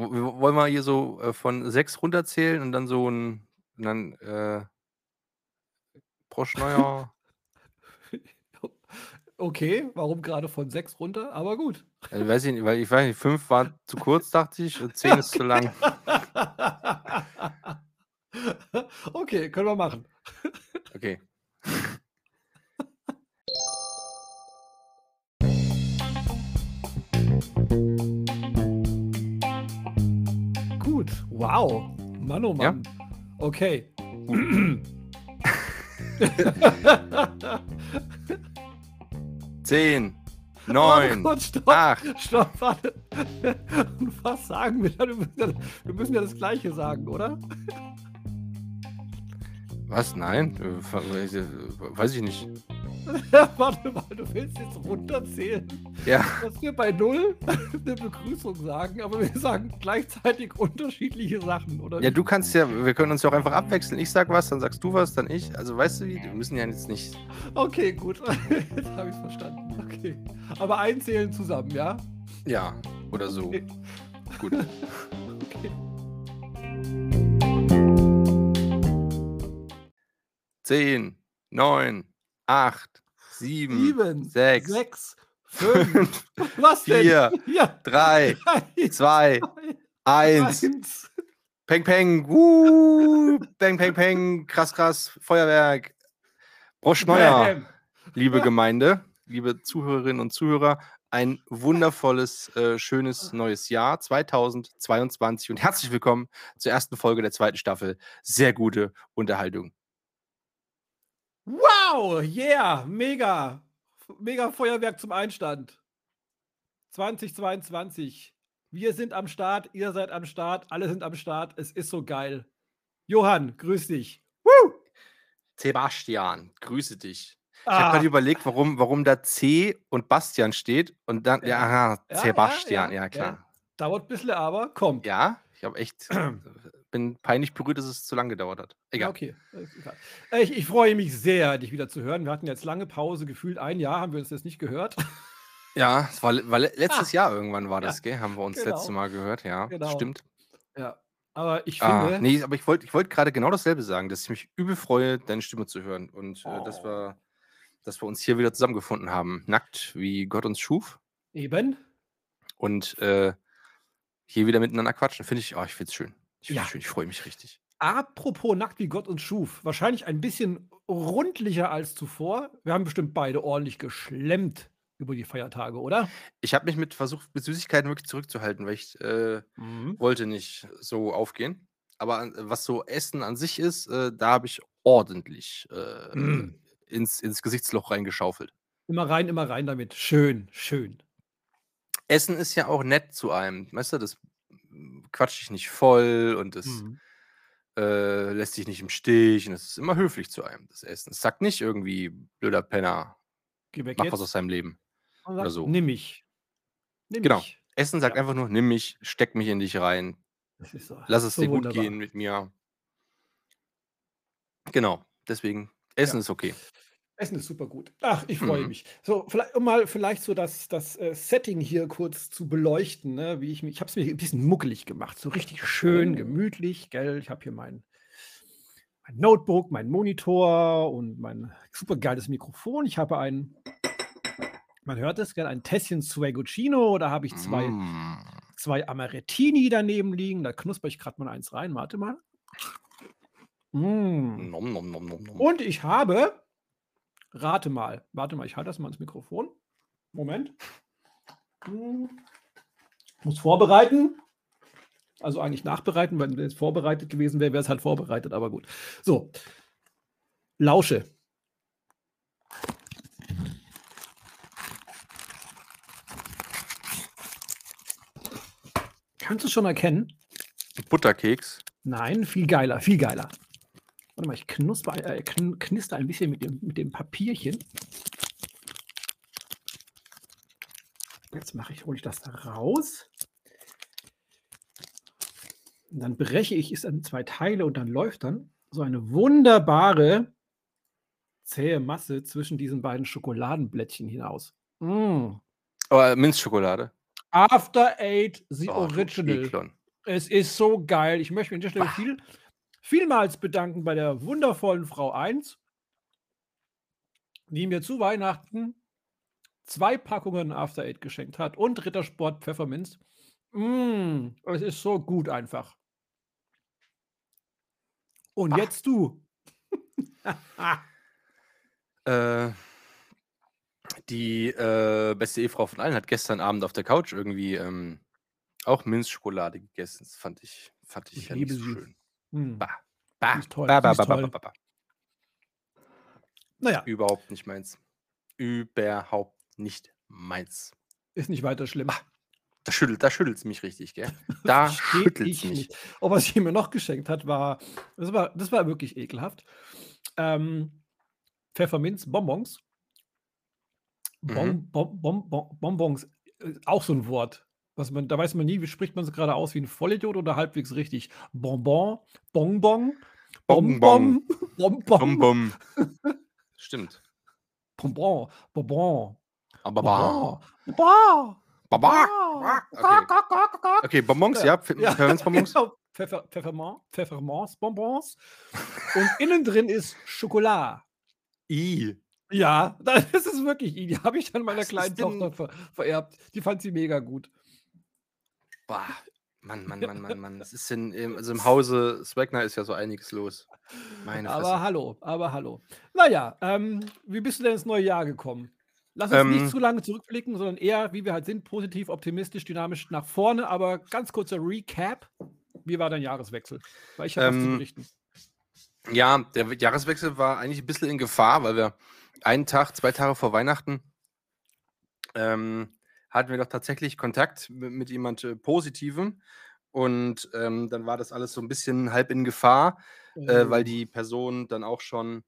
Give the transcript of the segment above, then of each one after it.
Wollen wir hier so, äh, von 6 runterzählen und dann so 'n und dann, äh Proschneuer. Okay, warum grade von 6 runter? Aber gut. Äh, weiß ich nicht, weil ich weiß nicht, 5 war zu kurz, dachte ich, und 10 ist zu lang. Okay, können wir machen. Okay. Wow. Mann, oh Ja? Mann. Okay. Zehn, neun, kurz, stopp. acht. Stopp, warte. Und was sagen wir dann? Wir müssen ja ja das Gleiche sagen, oder? Was? Nein? Äh, weiß ich nicht. Warte mal, du willst jetzt runterzählen, Ja. dass wir bei 0 'ne Begrüßung sagen, aber wir sagen gleichzeitig unterschiedliche Sachen, oder Ja, du kannst ja wir können uns ja auch einfach abwechseln. Ich sage was, dann sagst du was, dann ich. Also, weißt du wie? Wir müssen ja jetzt nicht Okay, gut. Jetzt habe ich's verstanden. Okay. Aber einzählen zusammen, ja? ja, oder so. Okay. Gut. Okay. 10, 9, 8, 7, 7, 6, 6, 5. 5, Was denn? 4, Ja. 3, 2, 1. 1. Peng, peng. Uh, peng, peng, peng. Krass, krass. Feuerwerk. Broschneuer. Bam. liebe Gemeinde, liebe Zuhörerinnen und Zuhörer, ein wundervolles, äh, schönes neues Jahr 2022 und herzlich willkommen zur ersten Folge der zweiten Staffel. Sehr gute Unterhaltung. Wow, yeah, mega. Mega Feuerwerk zum Einstand. 2022. Wir sind am Start, ihr seid am Start, alle sind am Start. Es ist so geil. Johann, grüß dich. Woo! Sebastian, grüße dich. Ich habe Ah, gerade überlegt, warum, warum da C und Bastian steht und dann, ja, ja, Sebastian, ja, ja, ja. klar. Dauert ein bisschen, aber kommt. Ja, ich habe echt, bin peinlich berührt, dass es zu lang gedauert hat. Ja, Egal. okay. egal. Äh, Ich, ich freue mich sehr, dich wieder zu hören. Wir hatten jetzt lange Pause, gefühlt ein Jahr haben wir uns jetzt nicht gehört. Ja, es war, war le- letztes Jahr irgendwann war das, gell? Haben wir uns genau. letzte Mal gehört, ja. Genau. Stimmt. Ja, aber ich Ah, finde, nee, aber ich wollte ich wollt gerade genau dasselbe sagen, dass ich mich übel freue, deine Stimme zu hören und äh, dass, Oh. wir, dass wir uns hier wieder zusammengefunden haben. Nackt, wie Gott uns schuf eben, und äh, hier wieder miteinander quatschen. Finde ich, oh, ich finde es schön. Ich finde Ja. schön, ich freue mich richtig. apropos nackt wie Gott uns schuf, wahrscheinlich ein bisschen rundlicher als zuvor. Wir haben bestimmt beide ordentlich geschlemmt über die Feiertage, oder? Ich habe mich mit versucht, mit Süßigkeiten wirklich zurückzuhalten, weil ich äh, wollte nicht so aufgehen. Aber an- was so Essen an sich ist, äh, da habe ich ordentlich äh, Mm. ins, ins Gesichtsloch reingeschaufelt. Immer rein, immer rein damit. Schön, schön. Essen ist ja auch nett zu einem. Weißt du, das quatscht dich nicht voll und das Mhm. äh, lässt dich nicht im Stich und es ist immer höflich zu einem, das Essen. Es sagt nicht irgendwie, blöder Penner, Geh weg mach jetzt. was aus deinem Leben. Und oder sagt, so. Nimm mich. Nimm Genau. mich. Essen sagt Ja. einfach nur, nimm mich, steck mich in dich rein, so, lass es so dir gut wunderbar. gehen mit mir. Genau, deswegen, Essen Ja. ist okay. Essen ist super gut. Ach, ich freue Mhm. mich. So, vielleicht, um mal vielleicht so das, das äh, Setting hier kurz zu beleuchten, ne, wie ich mich, ich habe es mir ein bisschen muckelig gemacht, so richtig schön Oh. gemütlich, gell? Ich habe hier mein, mein Notebook, mein Monitor und mein super geiles Mikrofon. Ich habe ein, man hört es, gell, ein Tässchen Sueguccino, da habe ich zwei, Mm. zwei Amarettini daneben liegen. Da knusper ich gerade mal eins rein. Warte mal. Mm. Nom, nom, nom, nom, nom. Und ich habe, rate mal, warte mal, ich halte das mal ins Mikrofon. Moment. Hm. Muss vorbereiten. Also eigentlich nachbereiten, weil wenn es vorbereitet gewesen wäre, wäre es halt vorbereitet, aber gut. So. Lausche. Kannst du schon erkennen? Butterkeks. Nein, viel geiler, viel geiler. Warte mal, ich knusper, äh, kn knister ein bisschen mit dem, mit dem Papierchen. Jetzt mache ich, hole ich das da raus. Und dann breche ich es in zwei Teile und dann läuft dann so eine wunderbare zähe Masse zwischen diesen beiden Schokoladenblättchen hinaus. Mm. Aber Minzschokolade. After Eight, the Oh, Original. Es ist so geil. Ich möchte mich an der Stelle viel, vielmals bedanken bei der wundervollen Frau 1, die mir zu Weihnachten zwei Packungen After Eight geschenkt hat und Rittersport Pfefferminz. Mmh, es ist so gut einfach. Und Ach. jetzt du. Äh, die äh, beste Ehefrau von allen hat gestern Abend auf der Couch irgendwie ähm, auch Minzschokolade gegessen. Das fand ich, fand ich, Ich ja liebe nicht so schön. Hm. Bah, bah, ist toll, bah, bah, bah, bah, bah, bah. Naja, Überhaupt nicht meins. Überhaupt nicht meins. ist nicht weiter schlimm. Da schüttelt da schüttelt's mich richtig, gell? Da schüttelt's ich mich. nicht. Und was sie mir noch geschenkt hat, war, das war, das war wirklich ekelhaft. Ähm, Pfefferminz-Bonbons. Bon, Mhm. bon, bon, bon, Bonbons, äh, auch so ein Wort. Was man, da weiß man nie, wie spricht man es gerade aus, wie ein Vollidiot oder halbwegs richtig. Bonbon, Bonbon, Bonbon. Bonbon, Bonbon. Stimmt. Bonbon, Bonbon. Bonbon, Bonbon, Baba. Bonbon. Okay. okay, Bonbons, ja. Pf- Ja, Pfefferminzbonbons. genau. Pfeffer, Pfefferminzbonbons. Und innen drin ist Schokolade. I. Ja, das ist wirklich, die habe ich dann meiner Was kleinen Tochter ver vererbt. Die fand sie mega gut. Bah. Mann, Mann, Mann, Mann, Mann. Das ist in, im, also im Hause Swagner ist ja so einiges los. Meine Aber Fresse. hallo, aber hallo. Naja, ähm, wie bist du denn ins neue Jahr gekommen? Lass uns Ähm, nicht zu lange zurückblicken, sondern eher, wie wir halt sind, positiv, optimistisch, dynamisch nach vorne. Aber ganz kurzer Recap. Wie war dein Jahreswechsel? Weil ich habe was zu Ähm, berichten. Ja, der Jahreswechsel war eigentlich ein bisschen in Gefahr, weil wir einen Tag, zwei Tage vor Weihnachten ähm, hatten wir doch tatsächlich Kontakt mit, mit jemand äh, Positivem. Und ähm, dann war das alles so ein bisschen halb in Gefahr, äh, weil Oh. die Person dann auch schon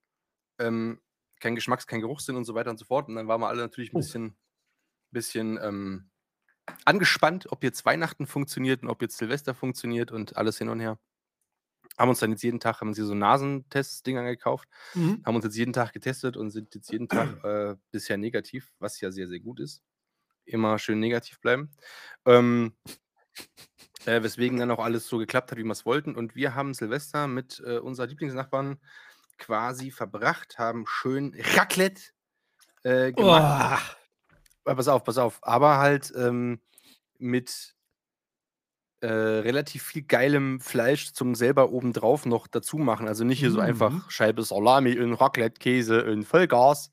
ähm, kein Geschmacks-, kein Geruchssinn und so weiter und so fort. Und dann waren wir alle natürlich ein Oh. bisschen, bisschen ähm, angespannt, ob jetzt Weihnachten funktioniert und ob jetzt Silvester funktioniert und alles hin und her. Haben uns dann jetzt jeden Tag, haben uns hier so Nasentest-Dinger gekauft, Mhm. haben uns jetzt jeden Tag getestet und sind jetzt jeden Tag äh, bisher negativ, was ja sehr, sehr gut ist. Immer schön negativ bleiben. Ähm, äh, weswegen dann auch alles so geklappt hat, wie wir es wollten. Und wir haben Silvester mit äh, unserer Lieblingsnachbarn quasi verbracht, haben schön Raclette äh, gemacht. Oh. Pass auf, pass auf. Aber halt ähm, mit äh, relativ viel geilem Fleisch zum selber obendrauf noch dazu machen. Also nicht hier so Mhm. einfach Scheibe Salami und Raclette-Käse und Vollgas.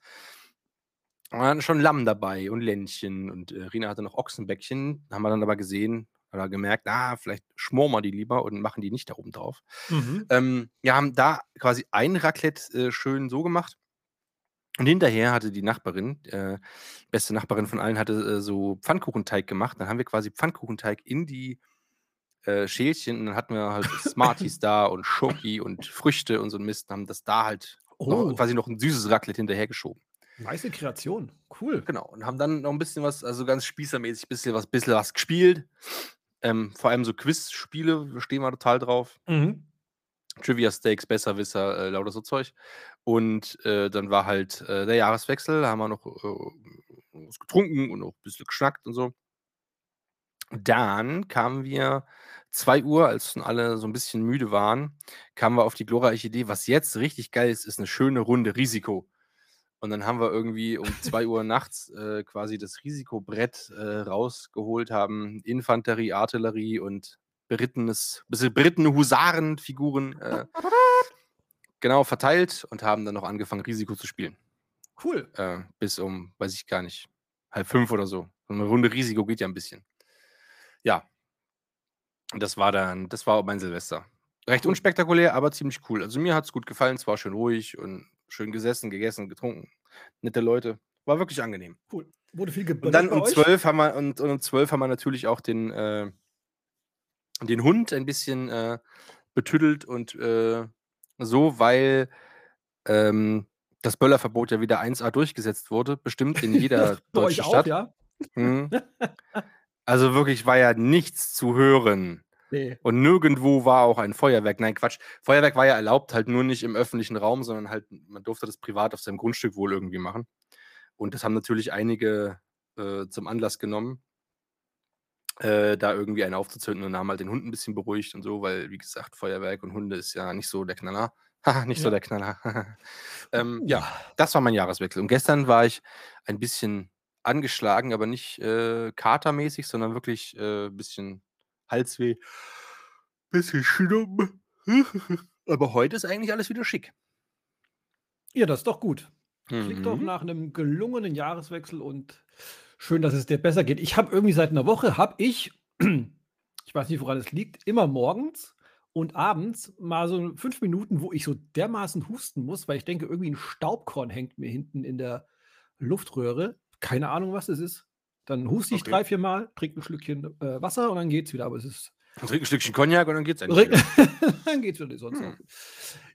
Sondern schon Lamm dabei und Ländchen. Und äh, Rina hatte noch Ochsenbäckchen. Haben wir dann aber gesehen oder gemerkt, ah, vielleicht schmoren wir die lieber und machen die nicht da oben drauf. Mhm. Ähm, wir haben da quasi ein Raclette äh, schön so gemacht. Und hinterher hatte die Nachbarin, äh, beste Nachbarin von allen, hatte äh, so Pfannkuchenteig gemacht. Dann haben wir quasi Pfannkuchenteig in die äh, Schälchen und dann hatten wir halt Smarties da und Schoki und Früchte und so ein Mist und haben das da halt Oh, noch, quasi noch ein süßes Raclette hinterhergeschoben. Nice Kreation. Cool. Genau. Und haben dann noch ein bisschen was, also ganz spießermäßig, bisschen was, bisschen was gespielt. Ähm, vor allem so Quiz-Spiele stehen wir total drauf. Mhm. Trivia Steaks, Besserwisser, äh, lauter so Zeug. Und äh, dann war halt äh, der Jahreswechsel, da haben wir noch äh, was getrunken und noch ein bisschen geschnackt und so. Dann kamen wir 2 Uhr, als schon alle so ein bisschen müde waren, kamen wir auf die glorreiche Idee, was jetzt richtig geil ist, ist eine schöne Runde Risiko. Und dann haben wir irgendwie um 2 Uhr nachts äh, quasi das Risikobrett äh, rausgeholt, haben Infanterie, Artillerie und berittenes, berittene Husarenfiguren äh, genau verteilt und haben dann noch angefangen, Risiko zu spielen. Cool. Äh, bis um, weiß ich gar nicht, halb fünf oder so. Eine Runde Risiko geht ja ein bisschen. Ja. Das war dann, das war mein Silvester. Recht unspektakulär, aber ziemlich cool. Also mir hat es gut gefallen, es war schön ruhig und schön gesessen, gegessen, getrunken. Nette Leute. War wirklich angenehm. Cool. Wurde viel Und geböllert dann um zwölf haben wir und, und um zwölf haben wir natürlich auch den, äh, den Hund ein bisschen äh, betüdelt und äh, so, weil ähm, das Böllerverbot ja wieder 1A durchgesetzt wurde, bestimmt in jeder deutschen auch, Stadt. ja? Mhm. Also wirklich war ja nichts zu hören. Nee. Und nirgendwo war auch ein Feuerwerk. Nein, Quatsch. Feuerwerk war ja erlaubt, halt nur nicht im öffentlichen Raum, sondern halt, man durfte das privat auf seinem Grundstück wohl irgendwie machen. Und das haben natürlich einige äh, zum Anlass genommen, äh, da irgendwie einen aufzuzünden und haben halt den Hund ein bisschen beruhigt und so, weil, wie gesagt, Feuerwerk und Hunde ist ja nicht so der Knaller. Haha, nicht so Ja. der Knaller. ähm, ja, das war mein Jahreswechsel. Und gestern war ich ein bisschen angeschlagen, aber nicht äh, katermäßig, sondern wirklich äh, ein bisschen Halsweh, bisschen Schnupfen. aber heute ist eigentlich alles wieder schick. Ja, das ist doch gut. Klingt doch Mhm. nach einem gelungenen Jahreswechsel und schön, dass es dir besser geht. Ich habe irgendwie seit einer Woche habe ich, ich weiß nicht, woran es liegt, immer morgens und abends mal so 5 Minuten, wo ich so dermaßen husten muss, weil ich denke, irgendwie ein Staubkorn hängt mir hinten in der Luftröhre. Keine Ahnung, was es ist. Dann huste ich Okay. 3, 4 Mal, trinke ein Schlückchen äh, Wasser und dann geht's wieder. Aber es ist Trink ein Stückchen Cognac und dann geht's eigentlich wieder. dann geht's wieder sonst Hm.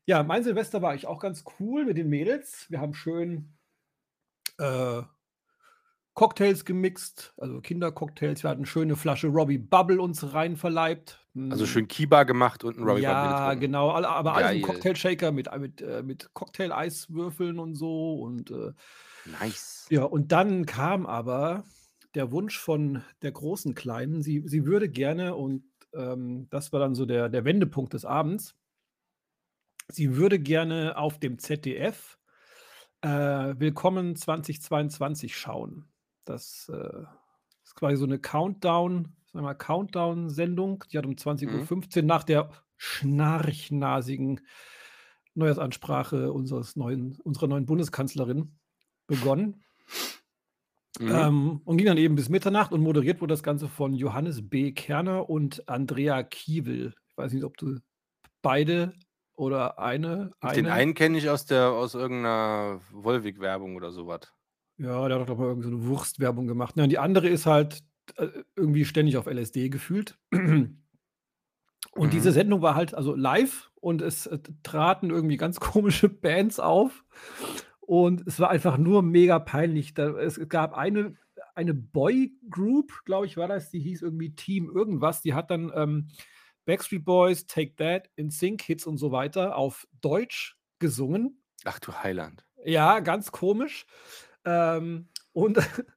Ja, mein Silvester war ich auch ganz cool mit den Mädels. Wir haben schön äh, Cocktails gemixt, also Kindercocktails. Wir hatten eine schöne Flasche Robbie Bubble uns rein verleibt. Also Hm, schön Kiba gemacht und ein Robbie Bubble ja, genau, aber alles im Geil. Cocktailshaker mit, mit, äh, mit Cocktail-Eiswürfeln und so. Und äh, Nice. ja, und dann kam aber der Wunsch von der großen Kleinen, sie, sie würde gerne, und ähm, das war dann so der, der Wendepunkt des Abends, sie würde gerne auf dem ZDF äh, Willkommen 2022 schauen. Das äh, ist quasi so eine Countdown, sagen wir mal, Countdown-Sendung. Die hat um Mhm. 20.15 Uhr nach der schnarchnasigen Neujahrsansprache unseres neuen, unserer neuen Bundeskanzlerin begonnen. Mhm. Ähm, und ging dann eben bis Mitternacht und moderiert wurde das Ganze von Johannes B. Kerner und Andrea Kiewel. Ich weiß nicht, ob du beide oder eine. Den eine einen kenne ich aus der aus irgendeiner Volvic-Werbung oder sowas. ja, der hat doch mal irgendeine so eine Wurstwerbung gemacht. Ja, und die andere ist halt äh, irgendwie ständig auf LSD gefühlt. Und diese Mhm. Sendung war halt also live und es äh, traten irgendwie ganz komische Bands auf. Und es war einfach nur mega peinlich. Da, es gab eine, eine Boy-Group, glaube ich, war das, die hieß irgendwie Team irgendwas. Die hat dann ähm, Backstreet Boys, Take That, In Sync Hits und so weiter auf Deutsch gesungen. Ach du Heiland. Ja, ganz komisch. Ähm, und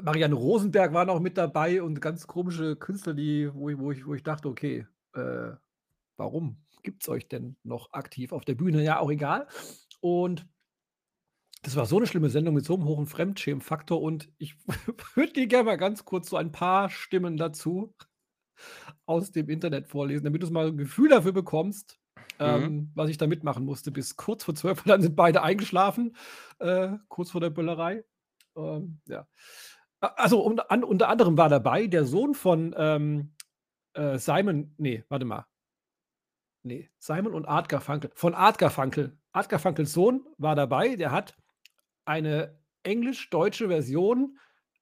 Marianne Rosenberg war noch mit dabei und ganz komische Künstler, die, wo, ich, wo, ich, wo ich dachte, okay, äh, warum gibt es euch denn noch aktiv auf der Bühne? Ja, auch egal. Und das war so eine schlimme Sendung mit so einem hohen Fremdschämfaktor und ich würde dir gerne mal ganz kurz so ein paar Stimmen dazu aus dem Internet vorlesen, damit du mal ein Gefühl dafür bekommst, Mhm. ähm, was ich da mitmachen musste. Bis kurz vor zwölf, dann sind beide eingeschlafen, äh, kurz vor der Böllerei. Ähm, ja. Also unter, an, unter anderem war dabei der Sohn von ähm, äh, Simon, nee, warte mal. Nee, Simon und Art Garfunkel. Von Art Garfunkel. Art Garfunkels Sohn war dabei, der hat eine englisch-deutsche Version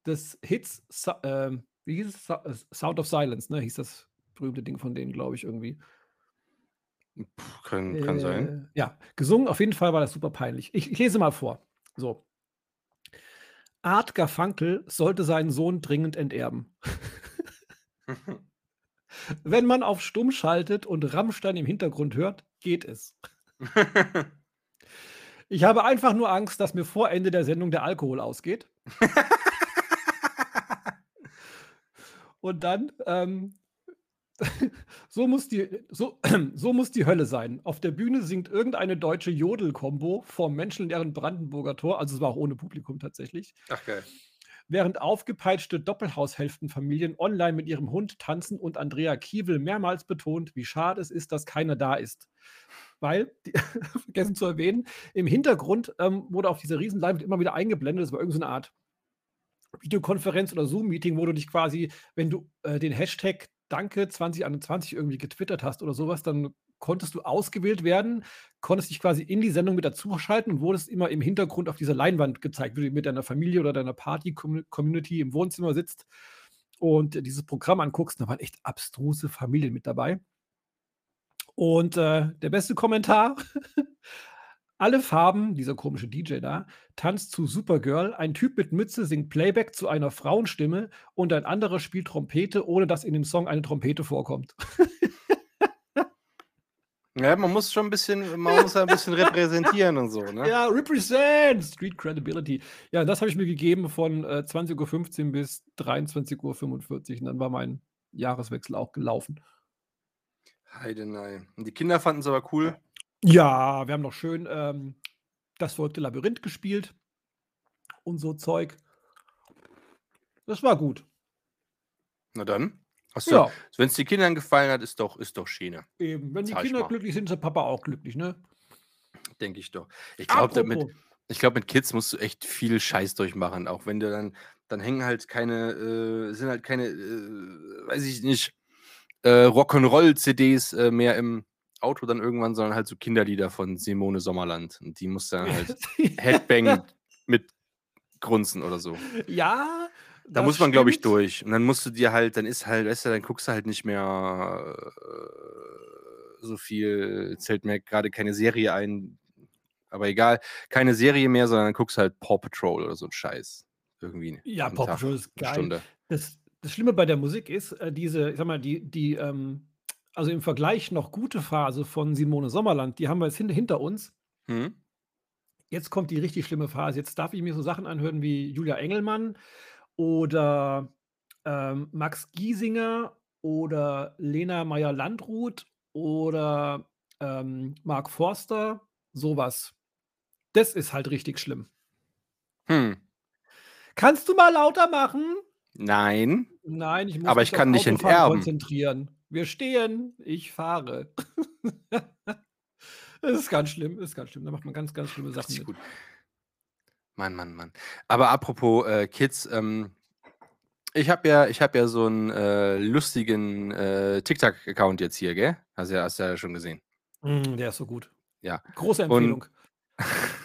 des Hits, ähm, wie hieß es? Äh, Sound of Silence, ne? Hieß das berühmte Ding von denen, glaube ich, irgendwie. Puh, kann, kann sein. Äh, ja, gesungen, auf jeden Fall war das super peinlich. Ich, ich lese mal vor. So. Art Garfunkel sollte seinen Sohn dringend enterben. Wenn man auf Stumm schaltet und Rammstein im Hintergrund hört, geht es. Ich habe einfach nur Angst, dass mir vor Ende der Sendung der Alkohol ausgeht. Und dann, ähm, so, muss die, so, so muss die Hölle sein. Auf der Bühne singt irgendeine deutsche Jodel-Kombo vom menschenleeren Brandenburger Tor, also es war auch ohne Publikum tatsächlich, Ach geil. während aufgepeitschte Doppelhaushälftenfamilien online mit ihrem Hund tanzen und Andrea Kiewel mehrmals betont, wie schade es ist, dass keiner da ist. Weil, die, vergessen zu erwähnen, im Hintergrund ähm, wurde auf dieser riesen Leinwand immer wieder eingeblendet, das war irgendeine so Art Videokonferenz oder Zoom-Meeting, wo du dich quasi, wenn du äh, den Hashtag Danke 2021 irgendwie getwittert hast oder sowas, dann konntest du ausgewählt werden, konntest dich quasi in die Sendung mit dazuschalten und wurdest immer im Hintergrund auf dieser Leinwand gezeigt, wie du mit deiner Familie oder deiner Party-Community im Wohnzimmer sitzt und dieses Programm anguckst. Da waren echt abstruse Familien mit dabei. Und äh, der beste Kommentar: Alle Farben, dieser komische DJ da, tanzt zu Supergirl. Ein Typ mit Mütze singt Playback zu einer Frauenstimme und ein anderer spielt Trompete, ohne dass in dem Song eine Trompete vorkommt. Ja, man muss schon ein bisschen, man muss ein bisschen repräsentieren und so, ne? Ja, represent! Street Credibility. Ja, das habe ich mir gegeben von äh, 20.15 Uhr bis 23.45 Uhr und dann war mein Jahreswechsel auch gelaufen. Heidenei. Und die Kinder fanden es aber cool. Ja, wir haben noch schön ähm, das verrückte Labyrinth gespielt und so Zeug. Das war gut. Na dann. Ja. Wenn es den Kindern gefallen hat, ist doch, ist doch Schiene. Eben, wenn die Sag Kinder glücklich sind, ist der Papa auch glücklich, ne? Denke ich doch. Ich glaube, damit, ich glaube, mit Kids musst du echt viel Scheiß durchmachen. Auch wenn du dann, dann hängen halt keine, äh, sind halt keine, äh, weiß ich nicht, äh, Rock'n'Roll-CDs äh, mehr im Auto dann irgendwann, sondern halt so Kinderlieder von Simone Sommerland. Und die musst du dann halt Headbang mit Grunzen oder so. ja. Da muss man, glaube ich, durch. Und dann musst du dir halt, dann ist halt, weißt du, dann guckst du halt nicht mehr äh, so viel, zählt mir gerade keine Serie ein, aber egal, keine Serie mehr, sondern dann guckst du halt Paw Patrol oder so ein Scheiß. Irgendwie. Ja, Paw Patrol ist geil. Stunde. Das, das Schlimme bei der Musik ist, äh, diese, ich sag mal, die, die, ähm, also im Vergleich noch gute Phase von Simone Sommerland, die haben wir jetzt hin, hinter uns. Hm? Jetzt kommt die richtig schlimme Phase. Jetzt darf ich mir so Sachen anhören wie Julia Engelmann oder ähm, Max Giesinger oder Lena Meyer-Landrut oder ähm, Mark Forster, sowas. Das ist halt richtig schlimm. Hm. Kannst du mal lauter machen? Nein. Nein, ich muss Aber mich ich kann enterben. konzentrieren. Wir stehen, ich fahre. das ist ganz schlimm, ist ganz schlimm. Da macht man ganz, ganz schlimme Sachen mit. gut. Mann, Mann, Mann. Aber apropos äh, Kids, ähm, ich habe ja, ich hab ja so einen äh, lustigen äh, TikTok-Account jetzt hier, gell? Hast du ja, hast ja schon gesehen. Mm, der ist so gut. Ja. Große Empfehlung. Und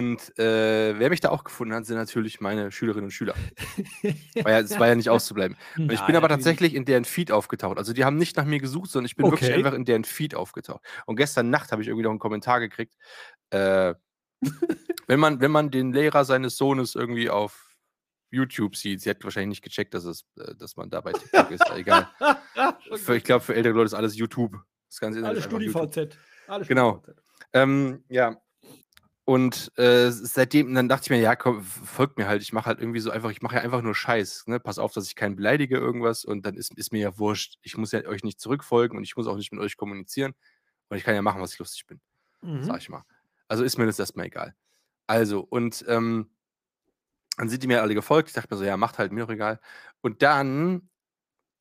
äh, wer mich da auch gefunden hat, sind natürlich meine Schülerinnen und Schüler. War ja, es war ja nicht auszubleiben. Und ich bin aber tatsächlich in deren Feed aufgetaucht. Also die haben nicht nach mir gesucht, sondern ich bin wirklich Okay. einfach in deren Feed aufgetaucht. Und gestern Nacht habe ich irgendwie noch einen Kommentar gekriegt. Äh, wenn, man, wenn man den Lehrer seines Sohnes irgendwie auf YouTube sieht, sie hat wahrscheinlich nicht gecheckt, dass, es, äh, dass man da bei TikTok ist. Egal. Für, ich glaube, für ältere Leute ist alles YouTube. Das Ganze ist Alles. StudiVZ. Alles Genau. StudiVZ. Ähm, ja. Und äh, seitdem, dann dachte ich mir, ja, komm, folgt mir halt. Ich mache halt irgendwie so einfach, ich mache ja einfach nur Scheiß. Ne? Pass auf, dass ich keinen beleidige, irgendwas. Und dann ist, ist mir ja wurscht. Ich muss ja euch nicht zurückfolgen und ich muss auch nicht mit euch kommunizieren. Und ich kann ja machen, was ich lustig bin, Mhm. sag ich mal. Also ist mir das erstmal egal. Also, und ähm, dann sind die mir alle gefolgt. Ich dachte mir so, ja, macht halt mir auch egal. Und dann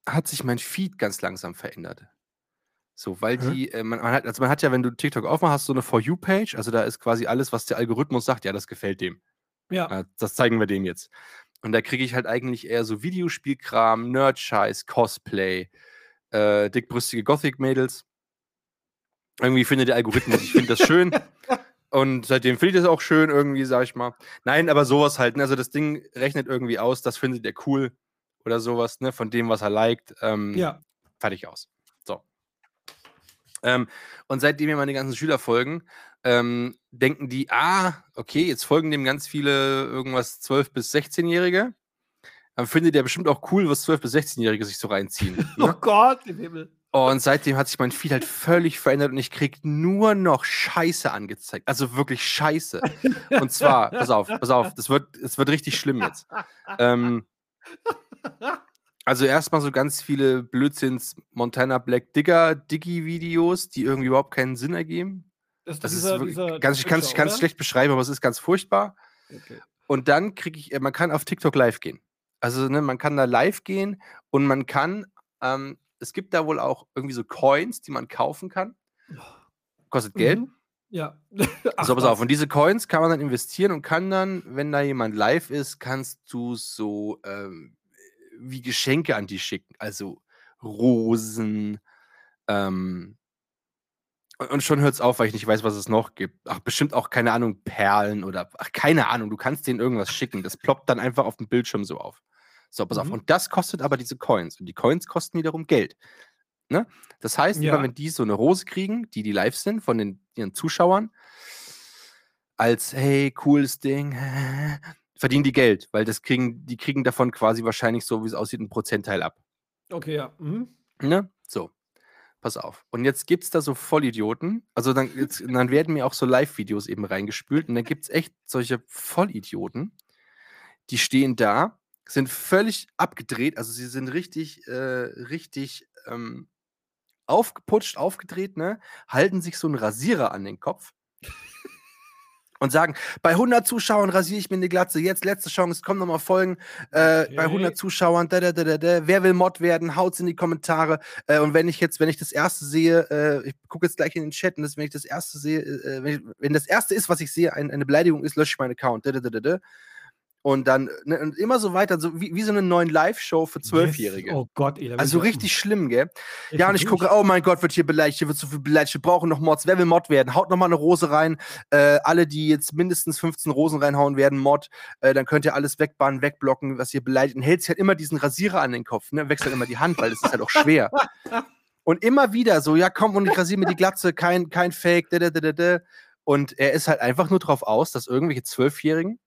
hat sich mein Feed ganz langsam verändert. So, weil Hä? die, äh, man, man hat, also man hat ja, wenn du TikTok aufmachst, hast so eine For You-Page, also da ist quasi alles, was der Algorithmus sagt, ja, das gefällt dem. Ja. Äh, das zeigen wir dem jetzt. Und da kriege ich halt eigentlich eher so Videospielkram, Nerd-Scheiß, Cosplay, äh, dickbrüstige Gothic-Mädels. Irgendwie findet der Algorithmus, ich finde das schön. Und seitdem finde ich das auch schön, irgendwie, sag ich mal. Nein, aber sowas halt. ne, Also das Ding rechnet irgendwie aus, das findet er cool oder sowas, ne, von dem, was er liked. Ähm, Ja. fertig aus. Ähm, und seitdem mir meine ganzen Schüler folgen, ähm, denken die, ah, okay, jetzt folgen dem ganz viele irgendwas 12- bis 16-Jährige. Dann findet der bestimmt auch cool, was 12- bis 16-Jährige sich so reinziehen. Oh ne? Gott, im Himmel. Und seitdem hat sich mein Feed halt völlig verändert und ich krieg nur noch Scheiße angezeigt. Also wirklich Scheiße. Und zwar, pass auf, pass auf, das wird, es wird richtig schlimm jetzt. Ähm, also erstmal so ganz viele Blödsinns Montana Black Digger Diggy-Videos, die irgendwie überhaupt keinen Sinn ergeben. Das ist Das dieser, ist wirklich dieser ganz, ich kann es schlecht beschreiben, aber es ist ganz furchtbar. Okay. Und dann kriege ich, äh, man kann auf TikTok live gehen. Also ne, man kann da live gehen und man kann, ähm, es gibt da wohl auch irgendwie so Coins, die man kaufen kann. Kostet Geld. Mhm. Ja. Ach, so, pass auf. Und diese Coins kann man dann investieren und kann dann, wenn da jemand live ist, kannst du so ähm, wie Geschenke an die schicken. Also Rosen. Ähm, und, schon hört es auf, weil ich nicht weiß, was es noch gibt. Ach, bestimmt auch, keine Ahnung, Perlen oder, ach, keine Ahnung. Du kannst denen irgendwas schicken. Das ploppt dann einfach auf dem Bildschirm so auf. So, pass auf. Mhm. Und das kostet aber diese Coins. Und die Coins kosten wiederum Geld. Ne? Das heißt, Ja. immer wenn die so eine Rose kriegen, die, die live sind, von den, ihren Zuschauern, als hey, cooles Ding, verdienen die Geld, weil das kriegen, die kriegen davon quasi wahrscheinlich so, wie es aussieht, einen Prozentteil ab. Okay, ja. Mhm. Ne? So. pass auf. Und jetzt gibt es da so Vollidioten. Also dann, jetzt, dann werden mir auch so Live-Videos eben reingespült. Und dann gibt es echt solche Vollidioten, die stehen da, sind völlig abgedreht. Also sie sind richtig, äh, richtig ähm, aufgeputscht, aufgedreht, ne? halten sich so einen Rasierer an den Kopf und sagen, bei 100 Zuschauern rasiere ich mir die Glatze, jetzt letzte Chance, kommen nochmal Folgen, äh, okay. bei 100 Zuschauern, da, da, da, da, wer will Mod werden, haut's in die Kommentare. Äh, und wenn ich jetzt, wenn ich das erste sehe, äh, ich gucke jetzt gleich in den Chat und das, wenn ich das erste sehe, äh, wenn, ich, wenn, das erste ist, was ich sehe, ein, eine Beleidigung ist, lösche ich meinen Account, da, da, da, da, da und dann ne, und immer so weiter, so wie, wie so eine neue Live-Show für Zwölfjährige. Yes. Oh Gott, ey, Also richtig schlimm, gell? Ja, und ich gucke, oh mein Gott, wird hier beleidigt, hier wird so viel beleidigt, wir brauchen noch Mods, wer will Mod werden? Haut nochmal eine Rose rein. Äh, alle, die jetzt mindestens 15 Rosen reinhauen werden, Mod, äh, dann könnt ihr alles wegbannen, wegblocken, was ihr beleidigt. Und hält sich halt immer diesen Rasierer an den Kopf, ne? Wechselt immer die Hand, weil das ist halt auch schwer. und immer wieder so, ja, komm, und ich rasiere mir die Glatze, kein, kein Fake, da, da, da, da. Und er ist halt einfach nur drauf aus, dass irgendwelche Zwölfjährigen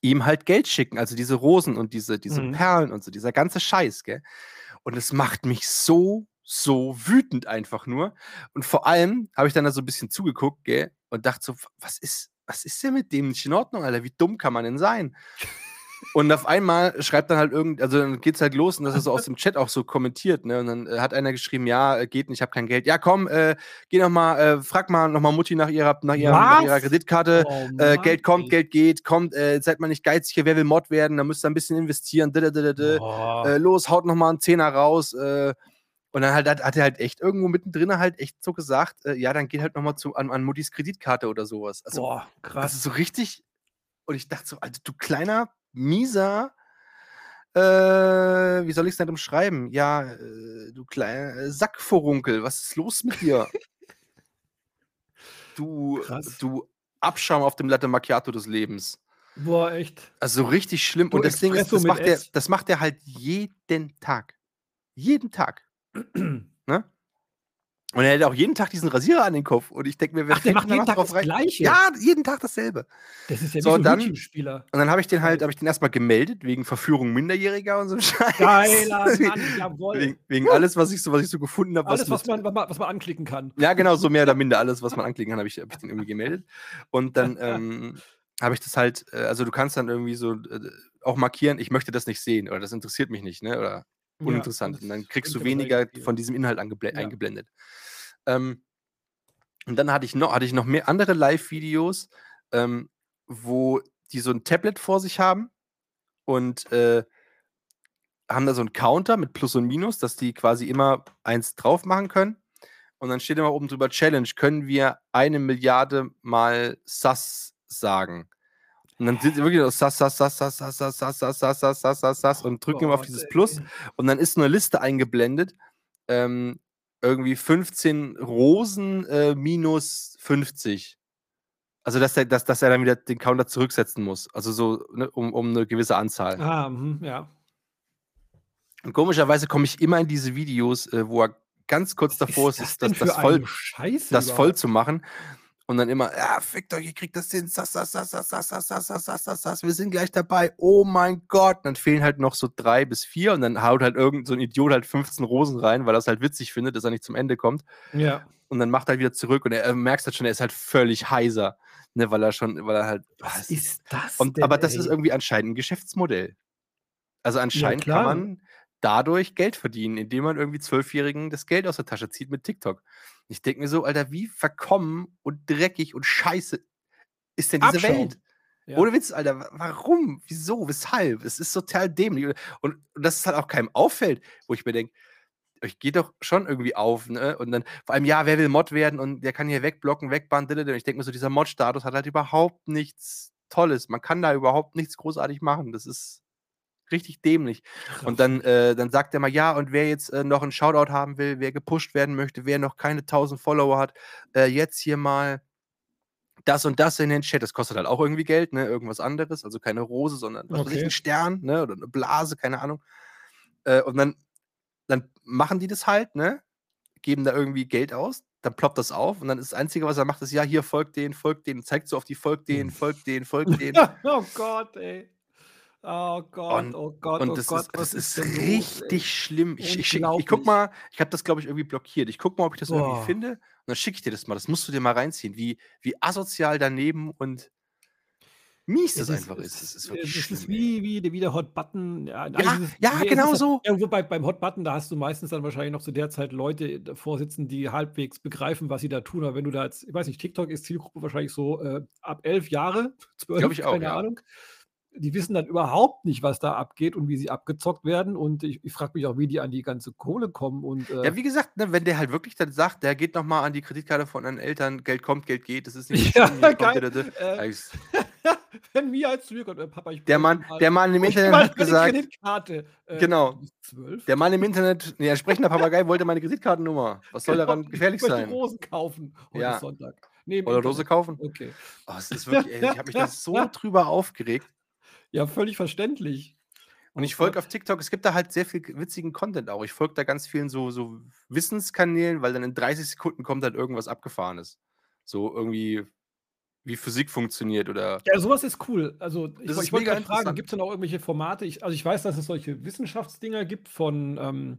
ihm halt Geld schicken. Also diese Rosen und diese, diese mhm. Perlen und so, dieser ganze Scheiß, gell? Und es macht mich so, so wütend einfach nur. Und vor allem habe ich dann da so ein bisschen zugeguckt, gell? Und dachte so, was ist, was ist denn mit dem nicht in Ordnung, Alter? Wie dumm kann man denn sein? Und auf einmal schreibt dann halt irgend, also dann geht's halt los und das ist so aus dem Chat auch so kommentiert, ne? Und dann äh, hat einer geschrieben, ja, äh, geht nicht, ich habe kein Geld. Ja, komm, äh, geh noch mal, äh, frag mal noch mal Mutti nach ihrer, nach ihrer, nach ihrer Kreditkarte. Oh, äh, Geld kommt, Geld geht, kommt, seid mal nicht geizig hier, wer will Mod werden, da müsst ihr ein bisschen investieren. Oh. Los, haut noch mal einen Zehner raus. Und dann halt, hat, hat, er halt echt irgendwo mittendrin halt echt so gesagt, ja, dann geht halt noch mal zu, an, an Muttis Kreditkarte oder sowas. Also, Boah, krass. Also so richtig. Und ich dachte so, Alter, du kleiner mieser, äh, wie soll ich es denn umschreiben? Ja, äh, du kleiner äh, Sackvorunkel, was ist los mit dir? du, Krass. du Abschaum auf dem Latte Macchiato des Lebens. Boah, echt. Also richtig schlimm. Du Und das Ding ist, das macht, der, das macht er halt jeden Tag. Jeden Tag. ne? Und er hätte auch jeden Tag diesen Rasierer an den Kopf. Und ich denke mir, wer Ach, der macht jeden Tag das rein? Gleiche. Ja, jeden Tag dasselbe. Das ist ja so, wie so dann. Und dann habe ich den halt, habe ich den erstmal gemeldet wegen Verführung Minderjähriger und so Scheiß. Geiler Mann, jawohl. Wegen, wegen alles, was ich so, was ich so gefunden habe. Alles, was, was, man, was man anklicken kann. Ja, genau, so mehr oder minder alles, was man anklicken kann, habe ich, hab ich den irgendwie gemeldet. Und dann ähm, habe ich das halt, äh, also du kannst dann irgendwie so äh, auch markieren, ich möchte das nicht sehen oder das interessiert mich nicht, ne? Oder uninteressant. Ja, und dann kriegst du weniger von diesem Inhalt ja. eingeblendet. Ähm, und dann hatte ich noch, hatte ich noch mehr andere Live-Videos, ähm, wo die so ein Tablet vor sich haben und äh, haben da so einen Counter mit Plus und Minus, dass die quasi immer eins drauf machen können. Und dann steht immer oben drüber Challenge, können wir eine Milliarde mal SAS sagen? Und dann sind sie wirklich so SAS, SAS, SAS, SAS, SAS, SAS, SAS, SAS, SAS, SAS, SAS, SAS, SAS und drücken immer auf dieses Plus. Und dann ist eine Liste eingeblendet, ähm, irgendwie 15 Rosen äh, minus 50. Also, dass er, dass, dass er dann wieder den Counter zurücksetzen muss. Also so ne, um, um eine gewisse Anzahl. Ah, mh, ja. Und komischerweise komme ich immer in diese Videos, äh, wo er ganz kurz davor ist, ist das, das, voll, das voll zu machen. Und dann immer, ja, fickt euch, ihr kriegt das hin, sass, sass, sass, sass, sass, sass, sass, sass, sass, sass, sass, wir sind gleich dabei, oh mein Gott. Und dann fehlen halt noch so drei bis vier und dann haut halt irgend so ein Idiot halt 15 Rosen rein, weil er es halt witzig findet, dass er nicht zum Ende kommt. Ja. Und dann macht er wieder zurück und er, er merkt halt schon, er ist halt völlig heiser, ne, weil er schon, weil er halt. Was oh, ist das? Und, denn, aber das ey? ist irgendwie anscheinend ein Geschäftsmodell. Also anscheinend ja, kann man dadurch Geld verdienen, indem man irgendwie Zwölfjährigen das Geld aus der Tasche zieht mit TikTok. Ich denke mir so, Alter, wie verkommen und dreckig und scheiße ist denn diese Abschau. Welt? Ja. Ohne Witz, Alter, warum? Wieso? Weshalb? Es ist total dämlich. Und, und dass es halt auch keinem auffällt, wo ich mir denke, euch geht doch schon irgendwie auf, ne? Und dann vor allem, ja, wer will Mod werden und der kann hier wegblocken, wegbannen, und ich denke mir so, dieser Mod-Status hat halt überhaupt nichts Tolles. Man kann da überhaupt nichts großartig machen. Das ist richtig dämlich. Krass. Und dann, äh, dann sagt er mal, ja, und wer jetzt äh, noch einen Shoutout haben will, wer gepusht werden möchte, wer noch keine 1000 Follower hat, äh, jetzt hier mal das und das in den Chat. Das kostet halt auch irgendwie Geld, ne? Irgendwas anderes. Also keine Rose, sondern was okay. weiß ich, ein Stern, ne? Oder eine Blase, keine Ahnung. Äh, und dann, dann machen die das halt, ne? Geben da irgendwie Geld aus, dann ploppt das auf und dann ist das Einzige, was er macht, ist, ja, hier folgt den, folgt den, zeigt so auf die, folgt den, hm. folgt den, folgt den. oh Gott, ey. Oh Gott, Und, oh Gott, und oh das Gott, ist, das ist ist denn los, richtig schlimm. Ich, ich, schick, ich guck mal, ich habe das, glaube ich, irgendwie blockiert. Ich guck mal, ob ich das irgendwie Boah. finde. Und dann schicke ich dir das mal. Das musst du dir mal reinziehen, wie, wie asozial daneben und mies Es das ist, einfach ist. es Das ist ist, wirklich ist schlimm. ey. wie, wie, wie der Hot Button. Ja, Ja, ist es, ja, genau ist ja, so. ja, wobei beim Hot Button, da hast du meistens dann wahrscheinlich noch zu der Zeit Leute davor sitzen, die halbwegs begreifen, was sie da tun. Aber wenn du da jetzt, ich weiß nicht, TikTok ist Zielgruppe wahrscheinlich so äh, ab elf Jahre, zwölf, ich auch, keine ja. Die wissen dann überhaupt nicht, was da abgeht und wie sie abgezockt werden. Und ich, ich frage mich auch, wie die an die ganze Kohle kommen. Und Ja, äh, wie gesagt, ne, wenn der halt wirklich dann sagt, der geht nochmal an die Kreditkarte von deinen Eltern, Geld kommt, Geld geht, das ist nicht ja, schlimm, geil. der, der, Äh, ich- wenn mir als zu mir kommt, äh, Papa, ich der Mann, mal, der Mann im Internet hat gesagt, Kreditkarte. Äh, genau, der Mann im Internet, nee, ein sprechender Papagei wollte meine Kreditkartennummer. Was soll Genau, daran ich gefährlich sein? Rosen kaufen. Heute Ja, Sonntag. Nee, oder Dose kaufen. Okay. Oh, es ist wirklich, ey, ich habe mich da so drüber aufgeregt. Ja, völlig verständlich. Und ich folge auf TikTok, es gibt da halt sehr viel witzigen Content auch. Ich folge da ganz vielen so, so Wissenskanälen, weil dann in 30 Sekunden kommt halt irgendwas Abgefahrenes. So irgendwie, wie Physik funktioniert oder. Ja, sowas ist cool. Also, ich, Das ist ich wollte gerade fragen, gibt es denn auch irgendwelche Formate? Ich, also, ich weiß, dass es solche Wissenschaftsdinger gibt von ähm,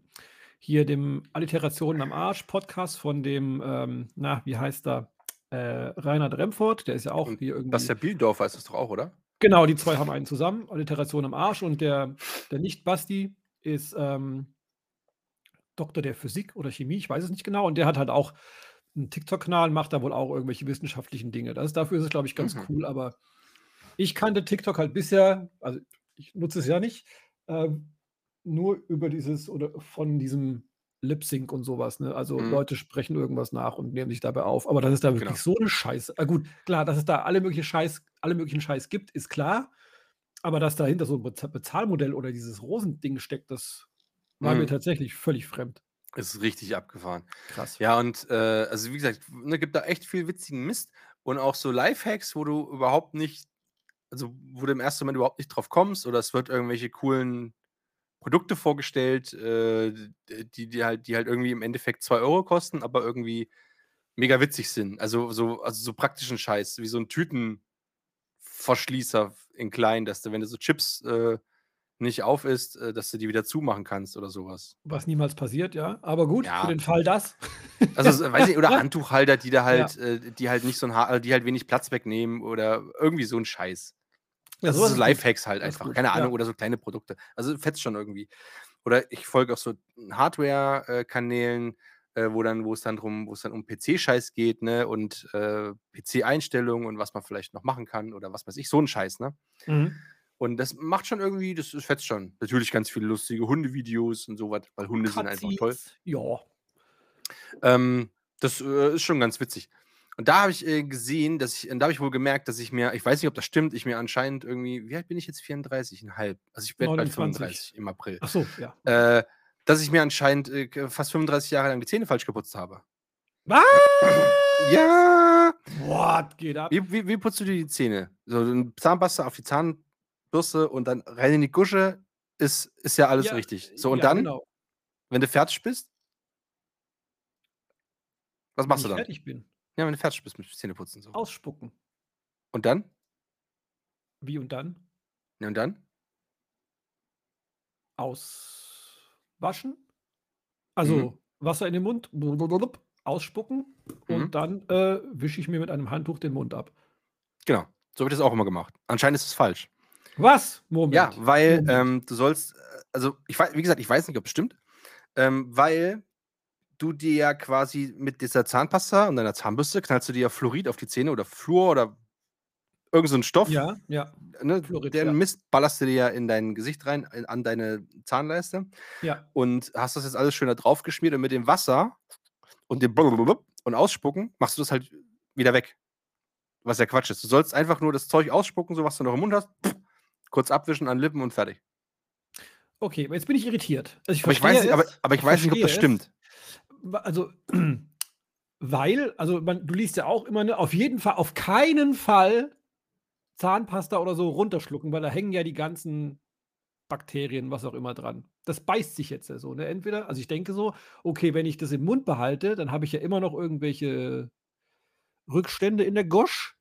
hier dem Alliterationen am Arsch Podcast von dem, ähm, na, wie heißt er? Äh, Reinhard Remford, der ist ja auch Und hier irgendwie. Bastian Bielendorfer ist das doch auch, oder? Genau, die zwei haben einen zusammen, Alliteration am Arsch und der, der Nicht-Basti ist ähm, Doktor der Physik oder Chemie, ich weiß es nicht genau. Und der hat halt auch einen TikTok-Kanal, macht da wohl auch irgendwelche wissenschaftlichen Dinge. Das dafür ist es, glaube ich, ganz Mhm. cool. Aber ich kannte TikTok halt bisher, also ich nutze es ja nicht, ähm, nur über dieses oder von diesem Lip-Sync und sowas. Ne? Also Mhm. Leute sprechen irgendwas nach und nehmen sich dabei auf. Aber dass es da wirklich Genau. so eine Scheiße. Ah, gut, klar, dass es da alle möglichen Scheiß, alle möglichen Scheiß gibt, ist klar. Aber dass dahinter so ein Beza- Bezahlmodell oder dieses Rosending steckt, das war mir Mhm. tatsächlich völlig fremd. Ist richtig abgefahren. Krass. Ja, und äh, also wie gesagt, ne, gibt da echt viel witzigen Mist und auch so Lifehacks, wo du überhaupt nicht, also wo du im ersten Moment überhaupt nicht drauf kommst oder es wird irgendwelche coolen Produkte vorgestellt, äh, die, die, halt, die halt irgendwie im Endeffekt 2 Euro kosten, aber irgendwie mega witzig sind. Also so, also so praktischen Scheiß, wie so ein Tütenverschließer in klein, dass du, wenn du so Chips äh, nicht auf isst, äh, dass du die wieder zumachen kannst oder sowas. Was niemals passiert, ja. Aber gut, für Ja. den Fall das. Also, so, weiß ich, oder Handtuchhalter, die da Ja. halt, äh, die halt nicht so ein Haar, die halt wenig Platz wegnehmen oder irgendwie so ein Scheiß. Ja, Also so. Lifehacks halt einfach, gut, keine ja. Ahnung, oder so kleine Produkte. Also fetzt schon irgendwie. Oder ich folge auch so Hardware-Kanälen, äh, wo dann, wo es dann drum, wo es dann um PC-Scheiß geht, ne? Und äh, PC-Einstellungen und was man vielleicht noch machen kann oder was weiß ich, so ein Scheiß, ne? Mhm. Und das macht schon irgendwie, das, das fetzt schon. Natürlich ganz viele lustige Hundevideos und sowas, weil Hunde sind einfach toll. Ja. Ähm, das äh, ist schon ganz witzig. Und da habe ich äh, gesehen, dass ich, und da habe ich wohl gemerkt, dass ich mir, ich weiß nicht, ob das stimmt, ich mir anscheinend irgendwie, wie alt bin ich jetzt? 34,5. Also ich werde bald 29. 35 im April. Ach so, ja. Äh, dass ich mir anscheinend äh, fast 35 Jahre lang die Zähne falsch geputzt habe. Was? Ja! What geht ab? Wie, wie, wie putzt du dir die Zähne? So ein Zahnpasta auf die Zahnbürste und dann rein in die Gusche, ist, ist ja alles Ja, richtig. So, und ja, dann, Genau. wenn du fertig bist, was machst Wenn du ich dann? fertig bin. Ja, wenn du fertig bist mit Zähneputzen. So. Ausspucken. Und dann? Wie und dann? Ja, und dann? Auswaschen. Also Mhm. Wasser in den Mund, blub, ausspucken Mhm. und dann äh, wische ich mir mit einem Handtuch den Mund ab. Genau. So wird das auch immer gemacht. Anscheinend ist es falsch. Was? Moment. Ja, weil ähm, du sollst, äh, also ich weiß, wie gesagt, ich weiß nicht, ob es stimmt, ähm, weil du dir ja quasi mit dieser Zahnpasta und deiner Zahnbürste knallst du dir ja Fluorid auf die Zähne oder Fluor oder irgend so Stoff. ja, ja, Ne, Fluorid, den ja. Mist ballerst du dir ja in dein Gesicht rein, in, an deine Zahnleiste ja. und hast das jetzt alles schön da drauf geschmiert und mit dem Wasser und dem Blablabla und ausspucken, machst du das halt wieder weg. Was ja Quatsch ist. Du sollst einfach nur das Zeug ausspucken, so was du noch im Mund hast, kurz abwischen an Lippen und fertig. Okay, aber jetzt bin ich irritiert. Also ich Aber ich weiß, nicht, aber, aber ich weiß nicht, ob das stimmt. Also, weil, also man, du liest ja auch immer, ne, auf jeden Fall, auf keinen Fall Zahnpasta oder so runterschlucken, weil da hängen ja die ganzen Bakterien, was auch immer dran. Das beißt sich jetzt ja so, ne? Entweder, also ich denke so, okay, wenn ich das im Mund behalte, dann habe ich ja immer noch irgendwelche Rückstände in der Gosch.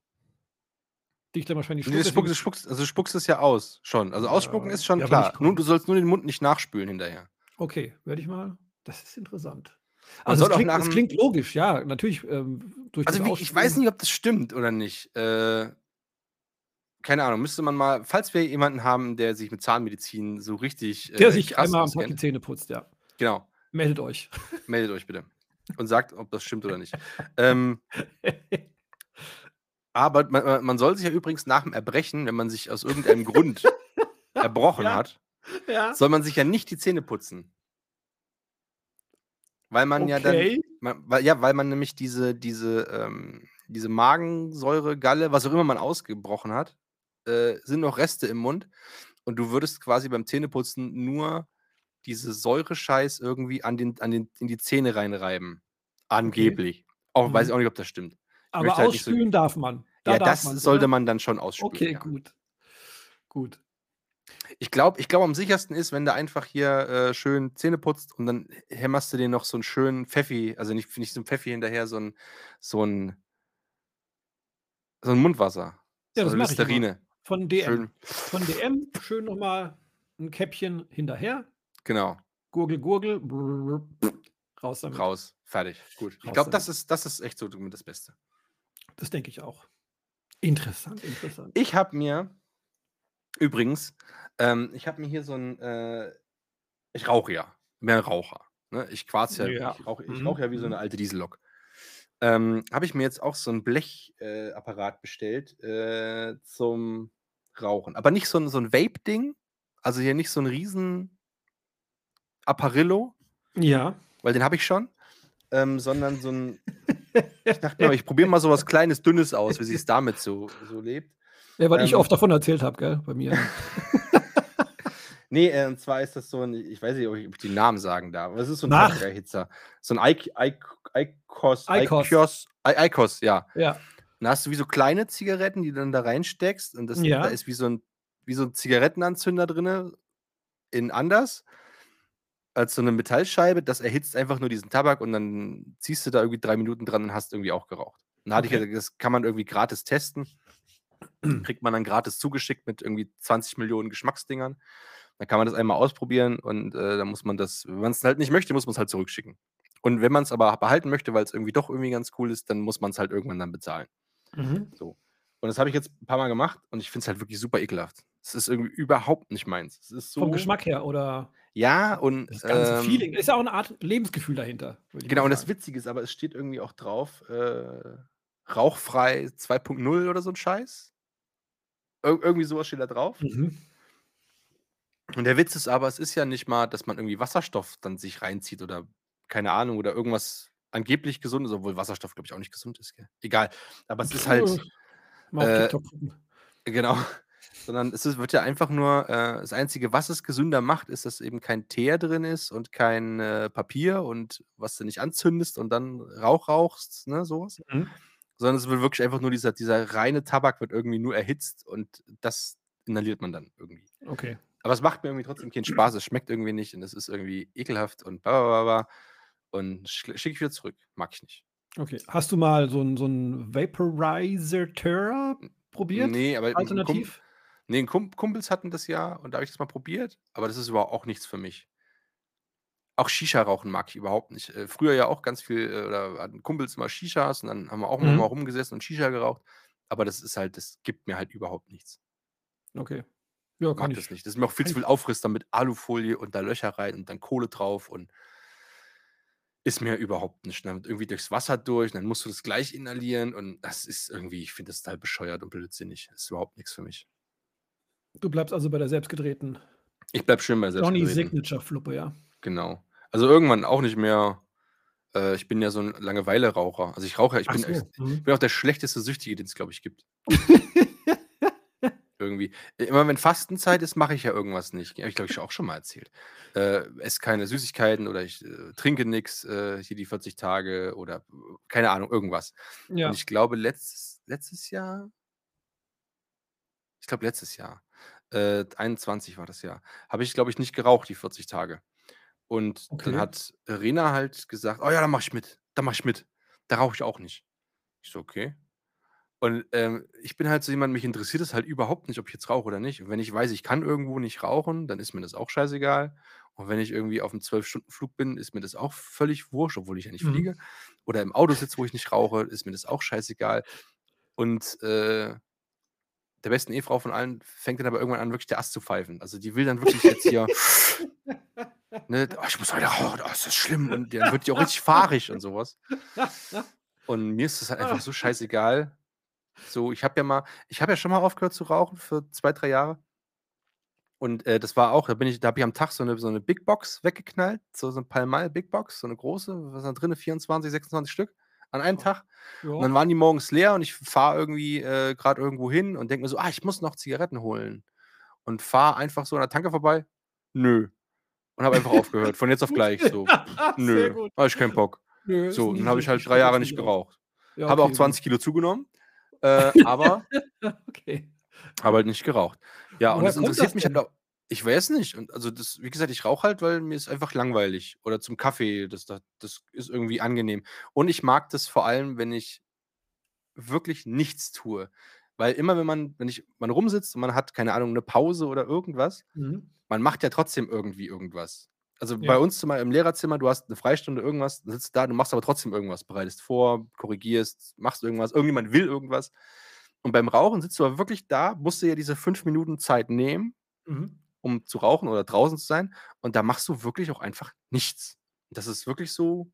die ich dann wahrscheinlich Nee, du spuckst, spuckst, also du spuckst es ja aus, schon. Also ausspucken Ja, ist schon ja, klar. Komme. du sollst nur den Mund nicht nachspülen hinterher. Okay, werde ich mal. Das ist interessant. Also auch klingt, dem- klingt logisch, ja, natürlich. Ähm, durch Also das wie, ich weiß nicht, ob das stimmt oder nicht. Äh, keine Ahnung, müsste man mal, falls wir jemanden haben, der sich mit Zahnmedizin so richtig Der äh, sich krass einmal am Tag die Zähne putzt, ja. genau, Meldet euch. meldet euch bitte und sagt, ob das stimmt oder nicht. ähm, aber man, man- man soll sich ja übrigens nach dem Erbrechen, wenn man sich aus irgendeinem Grund erbrochen Ja. hat, ja. soll man sich ja nicht die Zähne putzen. Weil man ja dann, Okay. man, weil, ja, weil man nämlich diese, diese, ähm, diese Magensäure, Galle, was auch immer man ausgebrochen hat, äh, sind noch Reste im Mund. Und du würdest quasi beim Zähneputzen nur diese Säurescheiß irgendwie an den, an den, in die Zähne reinreiben. Angeblich. Auch weiß ich Mhm. auch nicht, ob das stimmt. Aber möchte halt nicht so- ausspülen darf man. Da ja, das man's, sollte oder? man dann schon ausspülen. Okay, ja. gut. Gut. Ich glaube, ich glaub, am sichersten ist, wenn du einfach hier äh, schön Zähne putzt und dann hämmerst du dir noch so einen schönen Pfeffi, also nicht, nicht so ein Pfeffi hinterher, so ein, so ein, so ein Mundwasser. Ja, so das eine mache ich immer. Von DM. Schön, Von DM schön nochmal ein Käppchen hinterher. genau, Gurgel, Gurgel. brrr, Raus damit. raus, fertig, gut. Ich Raus glaube, das ist, das ist echt so das Beste. Das denke ich auch. Interessant, interessant. Ich habe mir, übrigens, ähm, ich habe mir hier so ein, äh, ich rauche ja, mehr Raucher. Ne? Ich quarz ja, Ja. ich rauche Mhm, rauch ja wie so mhm. eine alte Diesellok. Ähm, habe ich mir jetzt auch so ein Blechapparat äh, bestellt äh, zum Rauchen. Aber nicht so ein, so ein Vape-Ding, also hier nicht so ein riesen Apparillo, Ja. weil den habe ich schon, ähm, sondern so ein, ich dachte mir, ich probiere mal so was Kleines, Dünnes aus, wie sich es damit so, so lebt. Ja, weil ich Ähm, oft davon erzählt habe, gell? Bei mir. Nee, äh, und zwar ist das so ein, ich weiß nicht, ob ich, ob ich die Namen sagen darf, aber es ist so ein. Tabak-Erhitzer. So ein. Icos, I- Icos, ja. ja. Und da hast du wie so kleine Zigaretten, die du dann da reinsteckst und das, Ja. da ist wie so ein, wie so ein Zigarettenanzünder drin, in anders, als so eine Metallscheibe, das erhitzt einfach nur diesen Tabak und dann ziehst du da irgendwie drei Minuten dran und hast irgendwie auch geraucht. Und da hatte ich Okay. ja, das kann man irgendwie gratis testen. Kriegt man dann gratis zugeschickt mit irgendwie 20 Millionen Geschmacksdingern. Dann kann man das einmal ausprobieren und äh, dann muss man das, wenn man es halt nicht möchte, muss man es halt zurückschicken. Und wenn man es aber behalten möchte, weil es irgendwie doch irgendwie ganz cool ist, dann muss man es halt irgendwann dann bezahlen. Mhm. So. Und das habe ich jetzt ein paar Mal gemacht und ich finde es halt wirklich super ekelhaft. Es ist irgendwie überhaupt nicht meins. Es ist so. Vom Geschmack her oder Ja, und. das ganze ähm, Feeling. Ist ja auch eine Art Lebensgefühl dahinter. Genau, und das. Witzige ist aber, es steht irgendwie auch drauf, äh, rauchfrei 2.0 oder so ein Scheiß. Ir irgendwie sowas steht da drauf. Mhm. Und der Witz ist aber, es ist ja nicht mal, dass man irgendwie Wasserstoff dann sich reinzieht oder keine Ahnung oder irgendwas angeblich gesundes, obwohl Wasserstoff, glaube ich, auch nicht gesund ist. Gell? Egal. Aber es ist halt, Mal auf äh, genau, sondern es ist, wird ja einfach nur, äh, das Einzige, was es gesünder macht, ist, dass eben kein Teer drin ist und kein äh, Papier und was du nicht anzündest und dann Rauch rauchst, ne, sowas. Mhm. Sondern es wird wirklich einfach nur dieser, dieser reine Tabak wird irgendwie nur erhitzt und das inhaliert man dann irgendwie. Okay. Aber es macht mir irgendwie trotzdem keinen Spaß. Es schmeckt irgendwie nicht und es ist irgendwie ekelhaft und bla bla bla. Und schicke ich wieder zurück. Mag ich nicht. Okay. Hast du mal so ein, so ein Vaporizer probiert? Nee, aber ein Kump Alternativ? nee, Kump Kumpels hatten das ja und da habe ich das mal probiert. Aber das ist überhaupt auch nichts für mich. Auch Shisha-Rauchen mag ich überhaupt nicht. Äh, früher ja auch ganz viel, äh, oder hatten Kumpels immer Shishas und dann haben wir auch mal Mhm. rumgesessen und Shisha geraucht. Aber das ist halt, das gibt mir halt überhaupt nichts. Okay. Ja, kann mag das ich. nicht. Das ist mir auch viel zu viel Aufriss, dann mit Alufolie und da Löcher rein und dann Kohle drauf und ist mir überhaupt nicht. Dann wird irgendwie durchs Wasser durch, und dann musst du das gleich inhalieren und das ist irgendwie, ich finde das total bescheuert und blödsinnig. Das ist überhaupt nichts für mich. Du bleibst also bei der selbstgedrehten Ich bleib schön bei Johnny selbstgedrehten. Signature Fluppe, ja. Genau. Also irgendwann auch nicht mehr. Äh, ich bin ja so ein Langeweile-Raucher. Also ich rauche ja, ich bin, so. ex- Mhm. ich bin auch der schlechteste Süchtige, den es, glaube ich, gibt. Irgendwie. Immer wenn Fastenzeit ist, mache ich ja irgendwas nicht. Habe ich, glaube ich, auch schon mal erzählt. Äh, esse keine Süßigkeiten oder ich äh, trinke nichts, äh, hier die 40 Tage oder keine Ahnung, irgendwas. Ja. Und ich glaube, letztes, letztes Jahr, ich glaube, letztes Jahr, äh, 21 war das Jahr, habe ich, glaube ich, nicht geraucht, die 40 Tage. Und dann Okay. hat Rena halt gesagt, oh ja, da mache ich mit, da mache ich mit. Da rauche ich auch nicht. Ich so, okay. Und ähm, ich bin halt so jemand, mich interessiert es halt überhaupt nicht, ob ich jetzt rauche oder nicht. Und wenn ich weiß, ich kann irgendwo nicht rauchen, dann ist mir das auch scheißegal. Und wenn ich irgendwie auf einem 12-Stunden-Flug bin, ist mir das auch völlig wurscht, obwohl ich ja nicht Mhm. fliege. Oder im Auto sitze, wo ich nicht rauche, ist mir das auch scheißegal. Und äh, der besten Ehefrau von allen fängt dann aber irgendwann an, wirklich der Ast zu pfeifen. Also die will dann wirklich jetzt hier, ne, oh, ich muss heute rauchen, oh, ist das schlimm. Und dann wird die auch richtig fahrig und sowas. Und mir ist das halt einfach so scheißegal. So, ich habe ja mal, ich habe ja schon mal aufgehört zu rauchen für zwei, drei Jahre. Und äh, das war auch, da bin ich, da habe ich am Tag so eine, so eine Big Box weggeknallt, so, so eine Palmal Big Box, so eine große, was ist da drin, 24, 26 Stück an einem. Tag. Und Ja. dann waren die morgens leer und ich fahre irgendwie äh, gerade irgendwo hin und denke mir so, ah, ich muss noch Zigaretten holen. Und fahre einfach so an der Tanke vorbei. Nö. Und habe einfach aufgehört. Von jetzt auf gleich. So, nö. Habe ich keinen Bock. Nö, So, dann habe ich halt drei Jahre nicht geraucht. Ja, Habe auch okay, 20 Kilo zugenommen. Äh, aber Okay. habe halt nicht geraucht. Ja, und Woher das kommt interessiert das mich halt auch. Ich weiß nicht. Und also das, wie gesagt, ich rauche halt, weil mir ist einfach langweilig. Oder zum Kaffee. Das, das, das ist irgendwie angenehm. Und ich mag das vor allem, wenn ich wirklich nichts tue. Weil immer, wenn man, wenn ich, man rumsitzt und man hat, keine Ahnung, eine Pause oder irgendwas, Mhm. man macht ja trotzdem irgendwie irgendwas. Also bei Ja. uns zum Beispiel im Lehrerzimmer, du hast eine Freistunde, irgendwas, sitzt da, du machst aber trotzdem irgendwas, bereitest vor, korrigierst, machst irgendwas, irgendjemand will irgendwas. Und beim Rauchen sitzt du aber wirklich da, musst du ja diese fünf Minuten Zeit nehmen, Mhm. um zu rauchen oder draußen zu sein. Und da machst du wirklich auch einfach nichts. Das ist wirklich so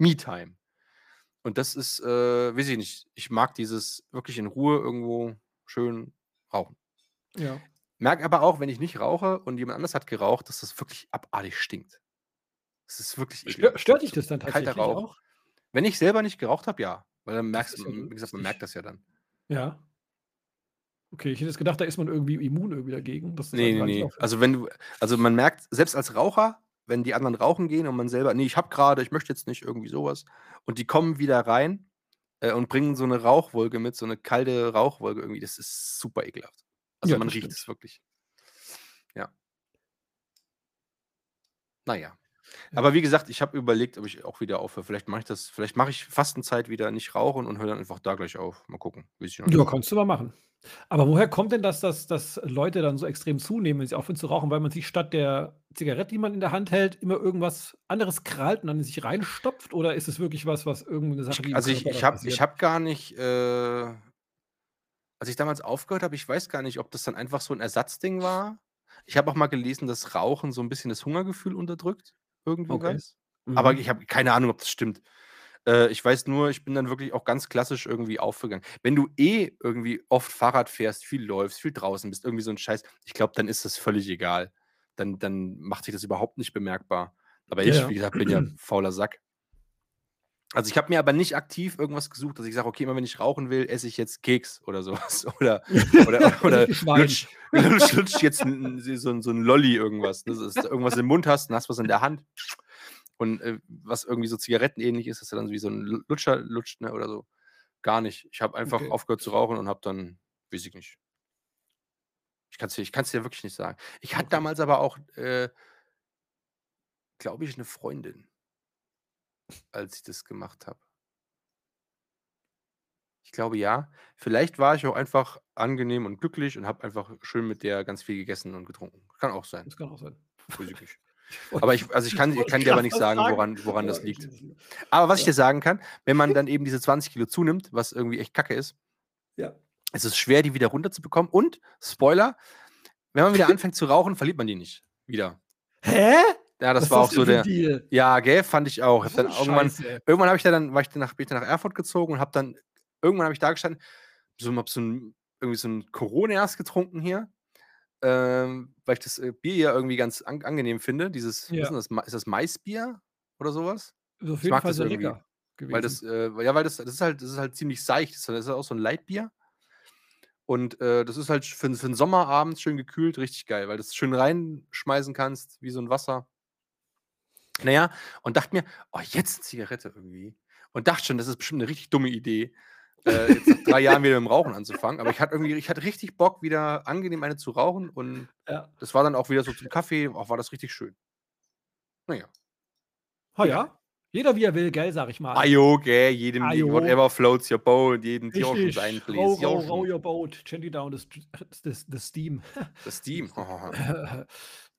Me-Time. Und das ist, äh, weiß ich nicht, ich mag dieses wirklich in Ruhe irgendwo schön rauchen. Ja. Merke aber auch, wenn ich nicht rauche und jemand anders hat geraucht, dass das wirklich abartig stinkt. Das ist wirklich Stör, stört dich das dann Kalter tatsächlich Rauch. auch? Wenn ich selber nicht geraucht habe, ja. Weil dann merkst du, wie gesagt, man merkt das ja dann. Ja. Okay, ich hätte jetzt gedacht, da ist man irgendwie immun irgendwie dagegen. das Nee, nee, nee. Also wenn du, also man merkt, selbst als Raucher, wenn die anderen rauchen gehen und man selber, nee, ich habe gerade, ich möchte jetzt nicht irgendwie sowas. Und die kommen wieder rein äh, und bringen so eine Rauchwolke mit, so eine kalte Rauchwolke irgendwie. Das ist super ekelhaft. Also Ja, man riecht es wirklich. Ja. Naja. Aber wie gesagt, ich habe überlegt, ob ich auch wieder aufhöre. Vielleicht mache ich das, vielleicht mache ich Fastenzeit wieder nicht rauchen und höre dann einfach da gleich auf. Mal gucken. Ja, nicht. kannst du mal machen. Aber woher kommt denn das, dass, dass Leute dann so extrem zunehmen, wenn sie aufhören zu rauchen, weil man sich statt der Zigarette, die man in der Hand hält, immer irgendwas anderes krallt und dann in sich reinstopft? Oder ist es wirklich was, was irgendeine Sache, Ich, also ich, ich habe hab gar nicht, äh, als ich damals aufgehört habe, ich weiß gar nicht, ob das dann einfach so ein Ersatzding war. Ich habe auch mal gelesen, dass Rauchen so ein bisschen das Hungergefühl unterdrückt. Irgendwie Okay. Aber Mhm. ich habe keine Ahnung, ob das stimmt. Äh, ich weiß nur, ich bin dann wirklich auch ganz klassisch irgendwie aufgegangen. Wenn du eh irgendwie oft Fahrrad fährst, viel läufst, viel draußen bist, irgendwie so ein Scheiß, ich glaube, dann ist das völlig egal. Dann, dann macht sich das überhaupt nicht bemerkbar. Aber Ja, ich, wie gesagt, bin ja fauler Sack. Also ich habe mir aber nicht aktiv irgendwas gesucht, dass ich sage, okay, immer wenn ich rauchen will, esse ich jetzt Keks oder sowas. Oder, oder, oder lutsch, lutsch, lutsch jetzt so, ein- so ein Lolli irgendwas. Das ist irgendwas im Mund hast und hast was in der Hand. Und äh, was irgendwie so zigarettenähnlich ist, dass du dann so wie so ein Lu- Lutscher lutscht ne, oder so. Gar nicht. Ich habe einfach Okay. aufgehört zu rauchen und habe dann, weiß ich nicht. Ich kann es dir, ich kann's dir wirklich nicht sagen. Ich hatte Okay. damals aber auch, äh, glaube ich, eine Freundin, als ich das gemacht habe. Ich glaube ja. Vielleicht war ich auch einfach angenehm und glücklich und habe einfach schön mit der ganz viel gegessen und getrunken. Kann auch sein. Das kann auch sein. Wollte- Aber ich, also ich kann, ich kann dir aber nicht sagen, woran, woran das liegt. Aber was ich dir sagen kann, wenn man dann eben diese 20 Kilo zunimmt, was irgendwie echt kacke ist, Ja. es ist schwer, die wieder runterzubekommen. Und, Spoiler, wenn man wieder anfängt zu rauchen, verliert man die nicht wieder. Hä? Ja, das Was war auch so der. Deal? Ja, gell, fand ich auch. So dann irgendwann, Scheiße. irgendwann habe ich da dann, war ich dann nach, bin ich dann nach Erfurt gezogen und habe dann, irgendwann habe ich da gestanden, so, hab so ein, irgendwie so ein Corona erst getrunken hier, ähm, weil ich das äh, Bier ja irgendwie ganz an, angenehm finde. Dieses, was Ja. ist, das, ist das Maisbier oder sowas? Ist auf Ich jeden mag Fall das irgendwie, lecker gewesen. Weil das, äh, ja, weil das, das ist halt, das ist halt ziemlich seicht. Das ist, ist auch so ein Leitbier. Und äh, das ist halt für, für einen Sommerabend schön gekühlt, richtig geil, weil du es schön reinschmeißen kannst, wie so ein Wasser. Naja, und dachte mir, oh, jetzt eine Zigarette irgendwie. Und dachte schon, das ist bestimmt eine richtig dumme Idee, äh, jetzt nach drei Jahren wieder mit dem Rauchen anzufangen. Aber ich hatte irgendwie, ich hatte richtig Bock, wieder angenehm eine zu rauchen. Und ja. das war dann auch wieder so zum Kaffee, auch war das richtig schön. Naja. Ha, ja? Jeder wie er will, gell, sag ich mal. Ajo, gell, jedem, Ajo. whatever floats your boat, jeden Tierchen sein, Row, please. row, Jochen. row your boat. Gently down the, the, the steam. Das Team.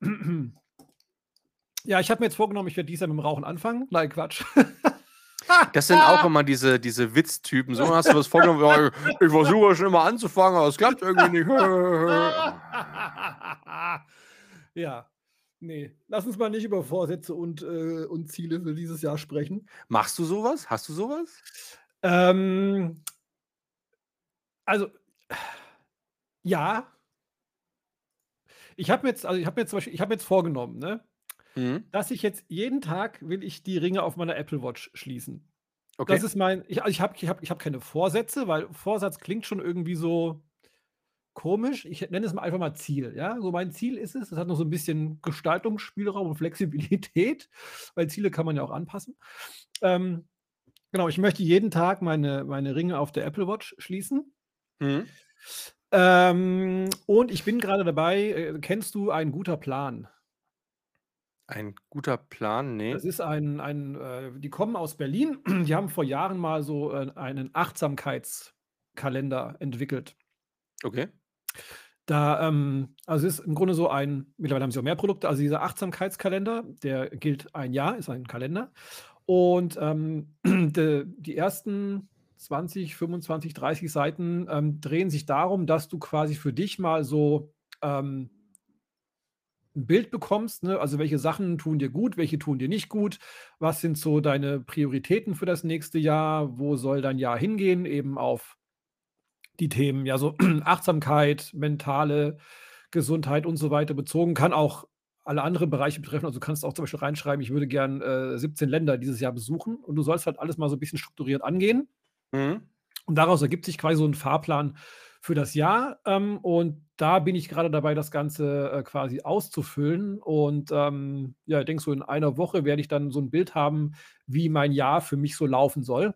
ja, ich habe mir jetzt vorgenommen, ich werde dieses Jahr mit dem Rauchen anfangen. Nein, Quatsch. Das sind auch immer diese, diese Witztypen. So hast du was vorgenommen, ja, ich versuche schon immer anzufangen, aber es klappt irgendwie nicht. ja, nee. Lass uns mal nicht über Vorsätze und, äh, und Ziele für dieses Jahr sprechen. Machst du sowas? Hast du sowas? Ähm, also, ja. Ich habe mir jetzt, also ich habe mir jetzt zum Beispiel, ich habe mir jetzt vorgenommen, ne, Mhm. dass ich jetzt jeden Tag will ich die Ringe auf meiner Apple Watch schließen. Okay. Das ist mein, ich, also ich habe ich hab, ich hab keine Vorsätze, weil Vorsatz klingt schon irgendwie so komisch. Ich nenne es mal einfach mal Ziel. Ja, so mein Ziel ist es. Es hat noch so ein bisschen Gestaltungsspielraum und Flexibilität, weil Ziele kann man ja auch anpassen. Ähm, genau, ich möchte jeden Tag meine, meine Ringe auf der Apple Watch schließen. Mhm. Ähm, und ich bin gerade dabei, äh, kennst du ein guter Plan? Ein guter Plan, nee. Das ist ein, ein äh, die kommen aus Berlin. Die haben vor Jahren mal so äh, einen Achtsamkeitskalender entwickelt. Okay. Da, ähm, also es ist im Grunde so ein, mittlerweile haben sie auch mehr Produkte, also dieser Achtsamkeitskalender, der gilt ein Jahr, ist ein Kalender. Und ähm, de, die ersten 20, 25, 30 Seiten ähm, drehen sich darum, dass du quasi für dich mal so ähm, ein Bild bekommst, ne? also welche Sachen tun dir gut, welche tun dir nicht gut, was sind so deine Prioritäten für das nächste Jahr, wo soll dein Jahr hingehen, eben auf die Themen, ja, so Achtsamkeit, mentale Gesundheit und so weiter bezogen, kann auch alle anderen Bereiche betreffen. Also du kannst auch zum Beispiel reinschreiben, ich würde gern äh, 17 Länder dieses Jahr besuchen und du sollst halt alles mal so ein bisschen strukturiert angehen. Mhm. Und daraus ergibt sich quasi so ein Fahrplan für das Jahr. Ähm, und da bin ich gerade dabei, das Ganze äh, quasi auszufüllen. Und ähm, ja, ich denke, so in einer Woche werde ich dann so ein Bild haben, wie mein Jahr für mich so laufen soll.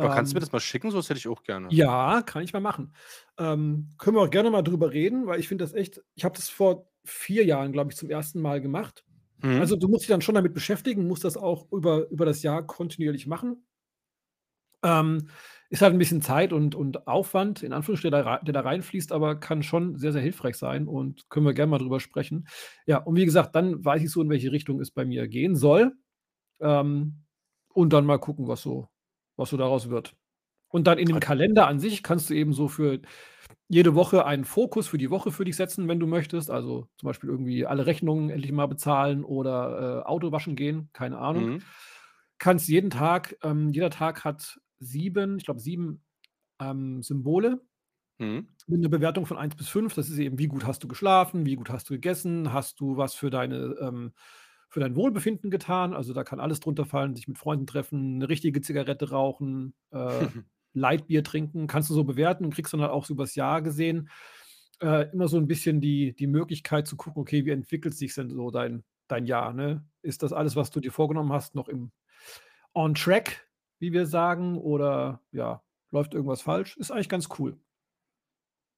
Aber kannst du mir Ähm, das mal schicken? So das hätte ich auch gerne. ja, kann ich mal machen. Ähm, können wir auch gerne mal drüber reden, weil ich finde das echt, ich habe das vor vier Jahren, glaube ich, zum ersten Mal gemacht. Mhm. Also du musst dich dann schon damit beschäftigen, musst das auch über, über das Jahr kontinuierlich machen. Ähm, ist halt ein bisschen Zeit und, und Aufwand, in Anführungsstrichen, der, da rei- der da reinfließt, aber kann schon sehr, sehr hilfreich sein und können wir gerne mal drüber sprechen. Ja, und wie gesagt, dann weiß ich so, in welche Richtung es bei mir gehen soll. Ähm, und dann mal gucken, was so, was so daraus wird. Und dann in dem Kalender an sich kannst du eben so für jede Woche einen Fokus für die Woche für dich setzen, wenn du möchtest. Also zum Beispiel irgendwie alle Rechnungen endlich mal bezahlen oder äh, Auto waschen gehen, keine Ahnung. Mhm. Kannst jeden Tag, ähm, jeder Tag hat sieben, ich glaube sieben ähm, Symbole Mhm. mit einer Bewertung von 1 bis 5. Das ist eben, wie gut hast du geschlafen, wie gut hast du gegessen, hast du was für deine ähm, für dein Wohlbefinden getan. Also da kann alles drunter fallen, sich mit Freunden treffen, eine richtige Zigarette rauchen, äh, Lightbier trinken, kannst du so bewerten und kriegst dann halt auch so übers Jahr gesehen äh, immer so ein bisschen die, die Möglichkeit zu gucken, okay, wie entwickelt sich denn so dein, dein Jahr? Ne? Ist das alles, was du dir vorgenommen hast, noch im on track, wie wir sagen, oder ja, läuft irgendwas falsch? Ist eigentlich ganz cool.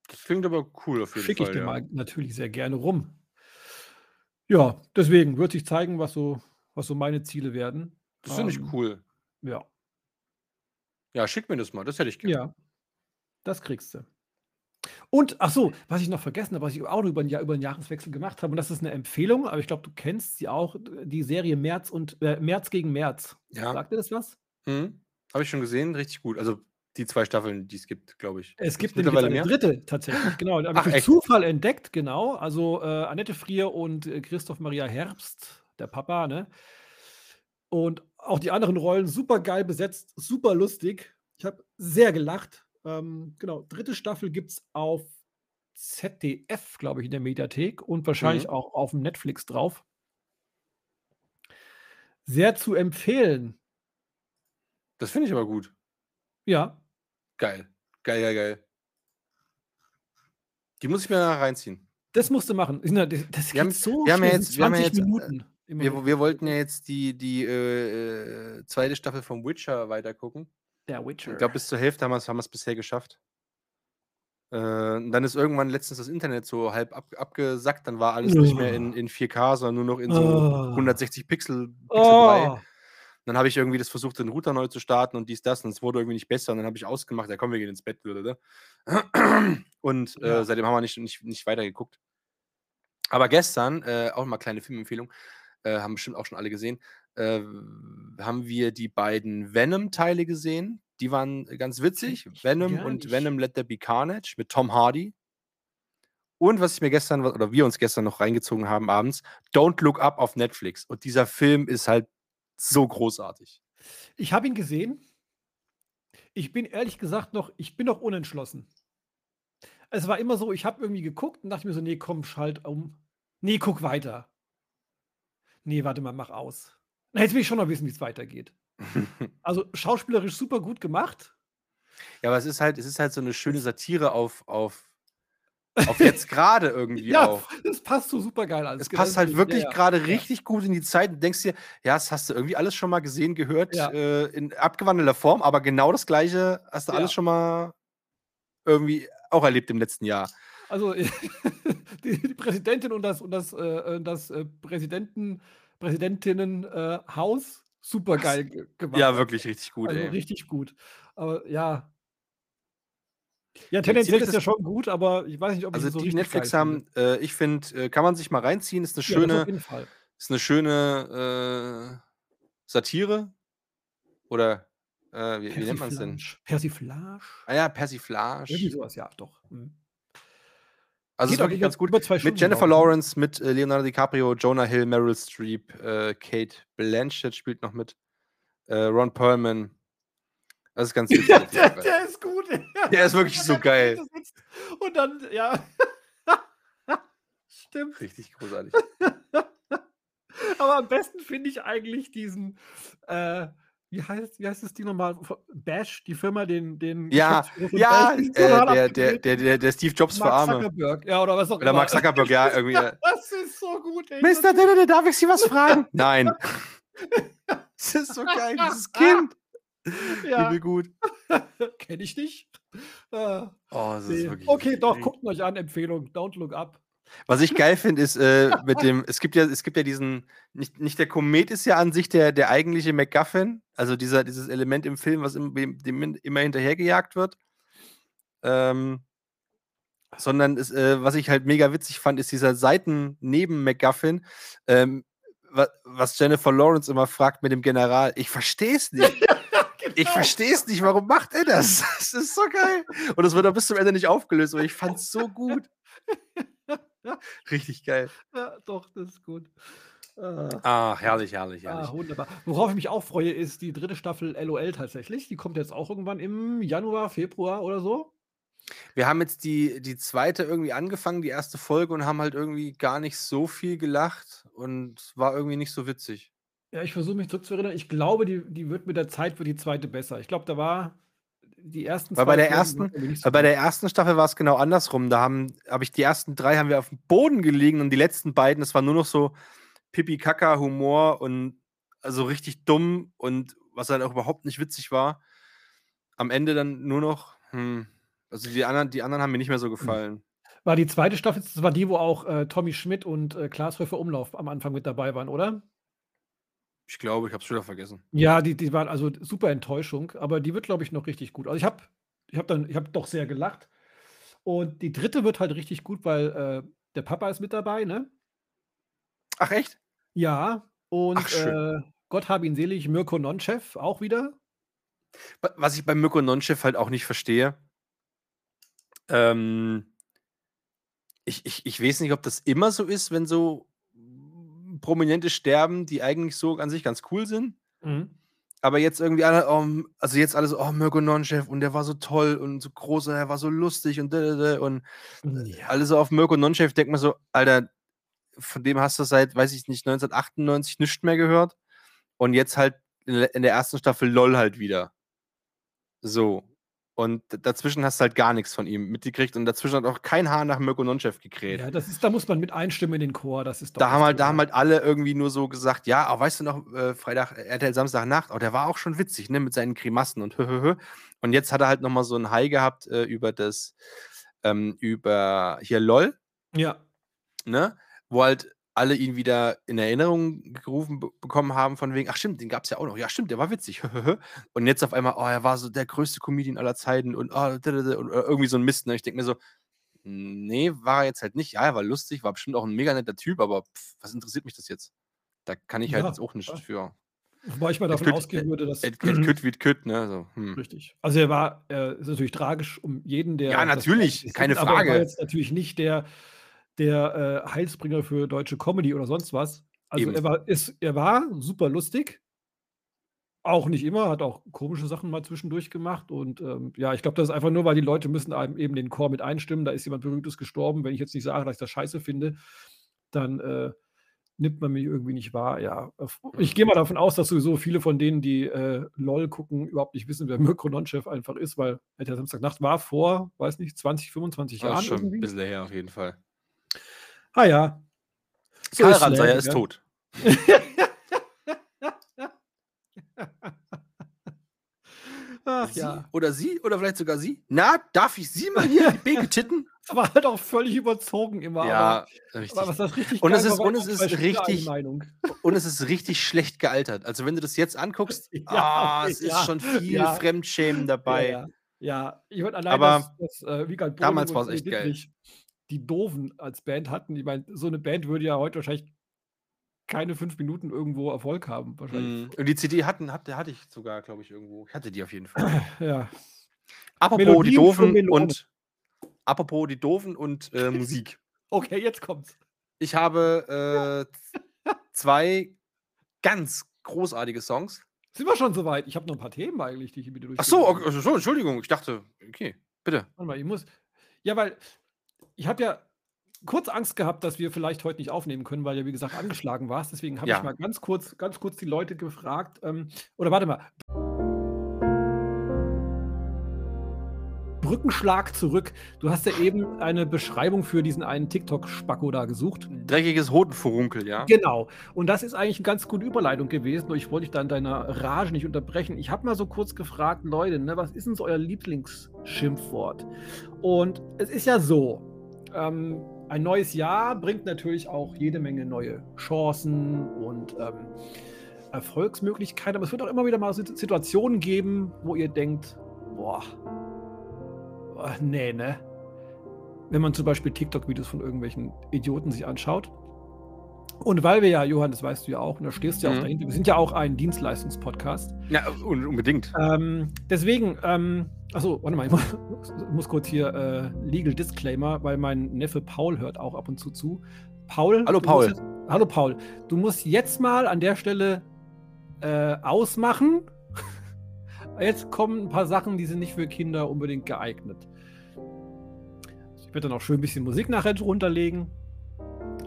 Das klingt aber cool auf jeden Schicke ich Fall. dir ja. mal natürlich sehr gerne rum. Ja, deswegen wird sich zeigen, was so, was so meine Ziele werden. Das finde ich Ähm, cool. Ja, Ja, schick mir das mal. Das hätte ich gerne. ja, das kriegst du. Und, ach so, was ich noch vergessen habe, was ich auch über, ein Jahr, über den Jahreswechsel gemacht habe, und das ist eine Empfehlung, aber ich glaube, du kennst sie auch, die Serie März und äh, März gegen März. Ja. Sagt dir das was? Mhm. Habe ich schon gesehen. Richtig gut. Also die zwei Staffeln, die es gibt, glaube ich. Es gibt mittlerweile eine mehr? dritte tatsächlich, genau. Die habe ich? Zufall entdeckt, genau. Also äh, Annette Frier und äh, Christoph Maria Herbst, der Papa, ne? Und auch die anderen Rollen super geil besetzt, super lustig. Ich habe sehr gelacht. Ähm, genau, dritte Staffel gibt es auf ZDF, glaube ich, in der Mediathek und wahrscheinlich Mhm. auch auf dem Netflix drauf. Sehr zu empfehlen. Das finde ich aber gut. Ja, Geil. Geil, geil, geil. Die muss ich mir nachher reinziehen. das musst du machen. Das geht so wir haben ja jetzt- sind wir haben ja 20 jetzt, äh, Minuten. Wir, wir wollten ja jetzt die, die äh, äh, zweite Staffel vom Witcher weitergucken. Der Witcher. Ich glaube, bis zur Hälfte haben wir es bisher geschafft. Äh, dann ist irgendwann letztens das Internet so halb ab, abgesackt. Dann war alles nicht mehr in, in 4K, sondern nur noch in so Oh. 160 Pixel, Pixel 3. Dann habe ich irgendwie das versucht, den Router neu zu starten und dies, das und es wurde irgendwie nicht besser und dann habe ich ausgemacht, ja komm, wir gehen ins Bett, würde. Und äh, Ja. seitdem haben wir nicht, nicht, nicht weiter geguckt. Aber gestern, äh, auch mal kleine Filmempfehlung, äh, haben bestimmt auch schon alle gesehen, äh, haben wir die beiden Venom-Teile gesehen. Die waren ganz witzig. ich Venom und. Venom Let There Be Carnage mit Tom Hardy. Und was ich mir gestern, oder wir uns gestern noch reingezogen haben abends, Don't Look Up auf Netflix. Und dieser Film ist halt so großartig. Ich habe ihn gesehen. Ich bin ehrlich gesagt noch, ich bin noch unentschlossen. Es war immer so, ich habe irgendwie geguckt und dachte mir so, nee, komm, schalt um. Nee, guck weiter. Nee, warte mal, mach aus. Na, jetzt will ich schon noch wissen, wie es weitergeht. Also schauspielerisch super gut gemacht. Ja, aber es ist halt, es ist halt so eine schöne Satire auf, auf, auf jetzt gerade irgendwie Ja, auch. das passt so super geil alles. Es passt halt wirklich ja, gerade ja. richtig gut in die Zeit. Du denkst dir, ja, das hast du irgendwie alles schon mal gesehen, gehört, äh, in abgewandelter Form, aber genau das Gleiche hast du alles schon mal irgendwie auch erlebt im letzten Jahr. Also die, die Präsidentin und das und das, äh, das äh, Präsidenten, Präsidentinnenhaus, super geil ge gemacht. Ja, wirklich richtig gut, Also ey. richtig gut. Aber ja. Ja, tendenziell ist ja schon gut, aber ich weiß nicht, ob ich Also so die Netflix haben, äh, ich finde, äh, kann man sich mal reinziehen, ist eine. Ja, schöne, ist eine schöne äh, Satire. Oder äh, wie, wie nennt man es denn? Persiflage. Ah ja, Persiflage. Irgendwie sowas, ja, doch. Mhm. Also es ist Geht auch wirklich ganz gut. über zwei Stunden, Mit Jennifer ne? Lawrence, mit äh, Leonardo DiCaprio, Jonah Hill, Meryl Streep, äh, Kate Blanchett spielt noch mit, Ron Perlman. Das ist ganz witzig. Ja, der, der ist gut. Der ist wirklich so geil. Und dann, ja. Stimmt. Richtig großartig. Aber am besten finde ich eigentlich diesen, äh, wie heißt, wie heißt das Ding nochmal? Bash, die Firma, den, den Ja, ja, Bash, die äh, der, der, der, der, der Steve Jobs für Mark Arme. Zuckerberg, ja, oder was auch Oder immer. Mark Zuckerberg, ja, irgendwie. Das ist so gut, ey. Mr. Didde, darf ich Sie was fragen? Nein. Das ist so geil, dieses Kind. Ja, Übel gut. kenne ich nicht. Äh, Oh, das nee. ist wirklich. Okay, doch, richtig- guckt euch an, Empfehlung, Don't Look Up. Was ich geil finde, ist äh, mit dem, es gibt ja, es gibt ja diesen, nicht, nicht der Komet ist ja an sich der, der eigentliche MacGuffin, also dieser, dieses Element im Film, was im, dem immer hinterhergejagt wird. Ähm, sondern es, äh, was ich halt mega witzig fand, ist dieser Seiten neben MacGuffin, ähm, wa, was Jennifer Lawrence immer fragt mit dem General. Ich verstehe es nicht. Ich Genau. verstehe es nicht. Warum macht er das? Das ist so geil. Und es wird auch bis zum Ende nicht aufgelöst, aber ich fand es so gut. Richtig geil. Ja, doch, das ist gut. Ah. Ah, herrlich, herrlich, herrlich. Ah, wunderbar. Worauf ich mich auch freue, ist die dritte Staffel LOL tatsächlich. Die kommt jetzt auch irgendwann im Januar, Februar oder so. Wir haben jetzt die, die zweite irgendwie angefangen, die erste Folge, und haben halt irgendwie gar nicht so viel gelacht und war irgendwie nicht so witzig. Ja, ich versuche mich zurückzuerinnern. Ich glaube, die, die wird mit der Zeit wird die zweite besser. Ich glaube, da war die ersten Weil bei der ersten- so bei der ersten Staffel war es genau andersrum. Da haben, habe ich die ersten drei haben wir auf dem Boden gelegen und die letzten beiden, das war nur noch so Pipi-Kaka-Humor und also richtig dumm und was halt auch überhaupt nicht witzig war. Am Ende dann nur noch, hm, also die anderen, die anderen haben mir nicht mehr so gefallen. war die zweite Staffel, das war die, wo auch äh, Tommy Schmidt und äh, Klaas Häufer Umlauf am Anfang mit dabei waren, oder? Ich glaube, ich habe es schon wieder vergessen. Ja, die, die waren also super Enttäuschung, aber die wird, glaube ich, noch richtig gut. Also ich habe ich hab dann, ich habe doch sehr gelacht. Und die dritte wird halt richtig gut, weil äh, der Papa ist mit dabei, ne? Ach, echt? Ja, und Ach, schön. äh, Gott hab ihn selig, Mirko Nonchev auch wieder. Wa- Was ich beim Mirko Nonchef halt auch nicht verstehe, ähm, ich, ich, ich weiß nicht, ob das immer so ist, wenn so Prominente sterben, die eigentlich so an sich ganz cool sind. Aber jetzt irgendwie alle, oh, also jetzt alles, oh, Mirko Nonchef und der war so toll und so groß und er war so lustig und und Ja. alle so auf Mirko Nonchef denkt man so, Alter, von dem hast du seit, weiß ich nicht, 1998 nichts mehr gehört. Und jetzt halt in der ersten Staffel LOL halt wieder. So. Und dazwischen hast du halt gar nichts von ihm mitgekriegt und dazwischen hat auch kein Haar nach Mirko Nonchef gekräht. Ja, das ist, da muss man mit einstimmen in den Chor. Das ist da, haben halt, da haben halt alle irgendwie nur so gesagt, ja, aber weißt du noch, äh, Freitag, äh, RTL Samstagnacht, oh, der war auch schon witzig, ne, mit seinen Grimassen und höhöhö. Und jetzt hat er halt nochmal so ein High gehabt äh, über das, ähm, über hier LOL, Ja. ne? Wo halt alle ihn wieder in Erinnerung gerufen be bekommen haben, von wegen, ach stimmt, den gab es ja auch noch. Ja, stimmt, der war witzig. und jetzt auf einmal, oh, er war so der größte Comedian aller Zeiten und, oh, und irgendwie so ein Mist. Ne? Ich denke mir so, nee, war er jetzt halt nicht. Ja, er war lustig, war bestimmt auch ein mega netter Typ, aber pff, was interessiert mich das jetzt? Da kann ich halt Ja, jetzt auch nicht ja. für. Wobei ich mal Et davon ausgehen würde, dass. kütt wie kütt, ne? So, hm. Richtig. Also er war, er ist natürlich tragisch um jeden, der. Ja, natürlich, keine sieht, aber er war Frage. jetzt natürlich nicht der, der äh, Heilsbringer für deutsche Comedy oder sonst was. Also Eben. er war, ist, er war super lustig. Auch nicht immer, hat auch komische Sachen mal zwischendurch gemacht. Und ähm, ja, ich glaube, das ist einfach nur, weil die Leute müssen einem eben den Chor mit einstimmen. Da ist jemand Berühmtes gestorben. Wenn ich jetzt nicht sage, dass ich das scheiße finde, dann äh, nimmt man mich irgendwie nicht wahr. Ja, ich gehe mal davon aus, dass sowieso viele von denen, die äh, LOL gucken, überhaupt nicht wissen, wer Mirko Nonchef einfach ist, weil der Samstagnacht war vor, weiß nicht, 20, 25 Ja, Jahren schon ein irgendwie. bisschen her auf jeden Fall. Ah ja. So Karl Leben, ist tot. Ach Sie ja. oder sie oder vielleicht sogar sie? Na, darf ich sie mal hier in die Beke titten? Das war halt auch völlig überzogen immer. ja, aber, richtig. aber das richtig Und es war, ist- war und es ist richtig-. Und es ist richtig schlecht gealtert. Also wenn du das jetzt anguckst, Ja, ah, es ja, ist schon viel ja. Fremdschämen dabei. Ja, ja. ich würde allein, Aber dass, dass äh, damals war's Willy echt geil. Die Doofen als Band hatten. Ich meine, so eine Band würde ja heute wahrscheinlich keine fünf Minuten irgendwo Erfolg haben. Wahrscheinlich. Mhm. Und die CD hatten, hatte, hatte ich sogar, glaube ich, irgendwo. Ich hatte die auf jeden Fall. Ja. Apropos Melodien die Doofen und apropos die Doofen und äh, Musik. Okay, jetzt kommt's. Ich habe äh, zwei ganz großartige Songs. Sind wir schon soweit? Ich habe noch ein paar Themen eigentlich, die ich bitte durch. Ach so, okay, so, Entschuldigung. Ich dachte, okay, bitte. Warte mal, ich muss. Ja, weil ich habe ja kurz Angst gehabt, dass wir vielleicht heute nicht aufnehmen können, weil ja, wie gesagt, angeschlagen warst. Deswegen habe Ja. ich mal ganz kurz, ganz kurz die Leute gefragt. Ähm, oder warte mal. Brückenschlag zurück. Du hast ja eben eine Beschreibung für diesen einen TikTok-Spacko da gesucht. Dreckiges Hodenfurunkel, ja. Genau. Und das ist eigentlich eine ganz gute Überleitung gewesen. Nur ich wollte dich da in deiner Rage nicht unterbrechen. Ich habe mal so kurz gefragt, Leute, ne, was ist denn so euer Lieblingsschimpfwort? Und es ist ja so, ähm, ein neues Jahr bringt natürlich auch jede Menge neue Chancen und ähm, Erfolgsmöglichkeiten. Aber es wird auch immer wieder mal Sit- Situationen geben, wo ihr denkt, boah, boah, nee, ne? Wenn man zum Beispiel TikTok-Videos von irgendwelchen Idioten sich anschaut. Und weil wir ja, Johann, das weißt du ja auch, und da stehst du ja auch Mhm. dahinter, wir sind ja auch ein Dienstleistungspodcast. Ja, un unbedingt. Ähm, deswegen, ähm, achso, warte mal, ich muss, muss kurz hier äh, Legal Disclaimer, weil mein Neffe Paul hört auch ab und zu zu. Paul. Hallo, Paul. Jetzt, hallo Paul. Du musst jetzt mal an der Stelle äh, ausmachen. Jetzt kommen ein paar Sachen, die sind nicht für Kinder unbedingt geeignet. Ich werde dann auch schön ein bisschen Musik nachher runterlegen.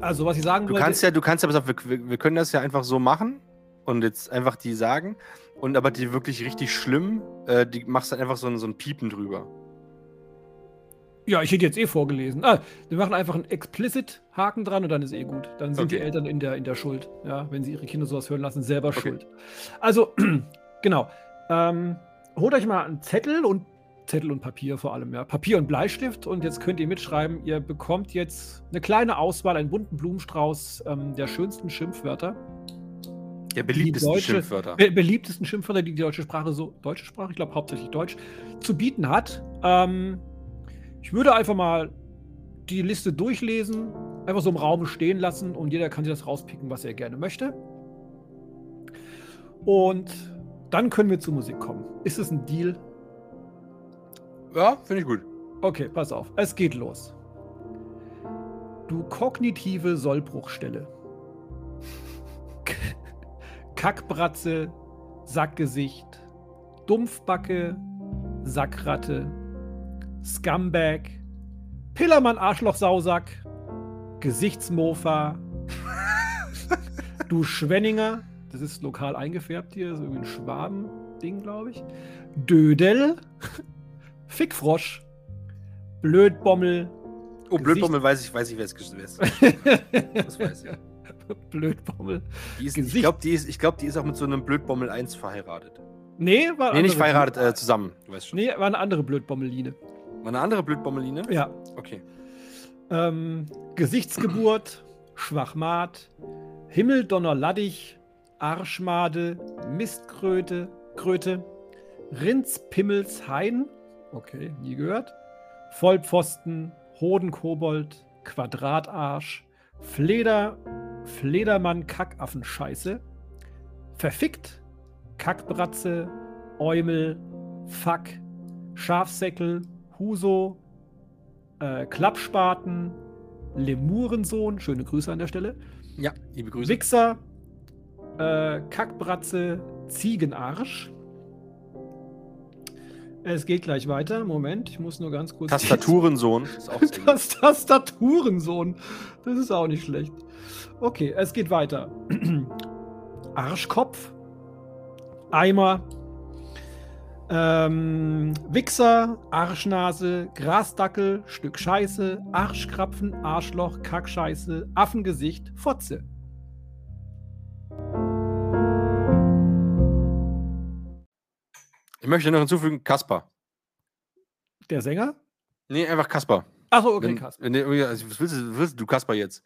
Also, was ich sagen Du wollte. kannst ja, du kannst ja, pass auf, wir, wir können das ja einfach so machen und jetzt einfach die sagen. Und aber die wirklich richtig schlimm, äh, die machst dann einfach so ein, so ein Piepen drüber. Ja, ich hätte jetzt eh vorgelesen. Ah, wir machen einfach einen Explicit-Haken dran und dann ist eh gut. Dann sind die Okay. Eltern in der, in der Schuld. Ja, wenn sie ihre Kinder sowas hören lassen, selber Okay. schuld. Also, genau. Ähm, holt euch mal einen Zettel und Zettel und Papier vor allem, ja. Papier und Bleistift und jetzt könnt ihr mitschreiben, ihr bekommt jetzt eine kleine Auswahl, einen bunten Blumenstrauß ähm, der schönsten Schimpfwörter. Der beliebtesten deutsche- Schimpfwörter. Be beliebtesten Schimpfwörter, die die deutsche Sprache so, deutsche Sprache, ich glaube hauptsächlich Deutsch, zu bieten hat. Ähm, ich würde einfach mal die Liste durchlesen, einfach so im Raum stehen lassen und jeder kann sich das rauspicken, was er gerne möchte. Und dann können wir zur Musik kommen. Ist es ein Deal? Ja, finde ich gut. Okay, pass auf. Es geht los. Du kognitive Sollbruchstelle. Kackbratze, Sackgesicht, Dumpfbacke, Sackratte, Scumbag, Pillermann Arschloch Sausack, Gesichtsmofa, du Schwenninger, das ist lokal eingefärbt hier, so wie ein Schwaben-Ding, glaube ich. Dödel, Fickfrosch, Blödbommel, Oh, Gesicht- Blödbommel weiß ich, weiß ich, wer es ist. Das weiß ich. Blödbommel. Die ist, ich glaube, die, ist, ich glaub, die ist auch mit so einem Blödbommel 1 verheiratet. Nee, war Nee, nicht verheiratet, äh, zusammen. Du weißt schon. Nee, war eine andere Blödbommeline. War eine andere Blödbommeline? Ja. Okay. Ähm, Gesichtsgeburt, Schwachmat, Himmeldonnerladdich, Arschmade, Mistkröte, Kröte, Rindspimmelshain, okay, nie gehört, Vollpfosten, Hodenkobold, Quadratarsch, Fleder, Fledermann, Kackaffenscheiße, Verfickt, Kackbratze, Eumel, Fuck, Schafsäckel, Huso, äh, Klappspaten, Lemurensohn, schöne Grüße an der Stelle, Ja, liebe Grüße. Wichser, äh, Kackbratze, Ziegenarsch. Es geht gleich weiter. Moment, ich muss nur ganz kurz. Tastaturensohn. Das Tastaturensohn. Das ist auch nicht schlecht. Okay, es geht weiter. Arschkopf, Eimer, ähm, Wichser, Arschnase, Grasdackel, Stück Scheiße, Arschkrapfen, Arschloch, Kackscheiße, Affengesicht, Fotze. Ich möchte noch hinzufügen, Kasper. Der Sänger? Nee, einfach Kasper. Achso, okay, Kasper. also, was willst, du, willst du Kasper jetzt?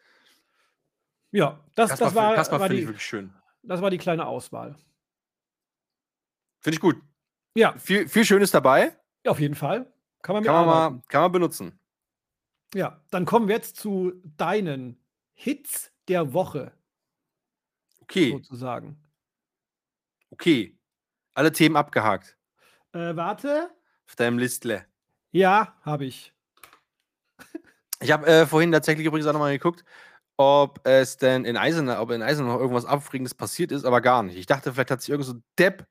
Ja, das, Kasper, das, war, Kasper war finde ich die, wirklich schön. das war die kleine Auswahl. Finde ich gut. Ja, Viel, viel Schönes dabei. auf jeden Fall. Kann man Kann man, mal, kann man benutzen. Ja, dann kommen wir jetzt zu deinen Hits der Woche, Okay, sozusagen. okay. Alle Themen abgehakt. Äh, warte. Auf deinem Listle. Ja, habe ich. Ich habe äh, vorhin tatsächlich übrigens auch nochmal geguckt, ob es denn in Eisenach, ob in Eisenach noch irgendwas Aufregendes passiert ist, aber gar nicht. Ich dachte, vielleicht hat sich irgend so ein Depp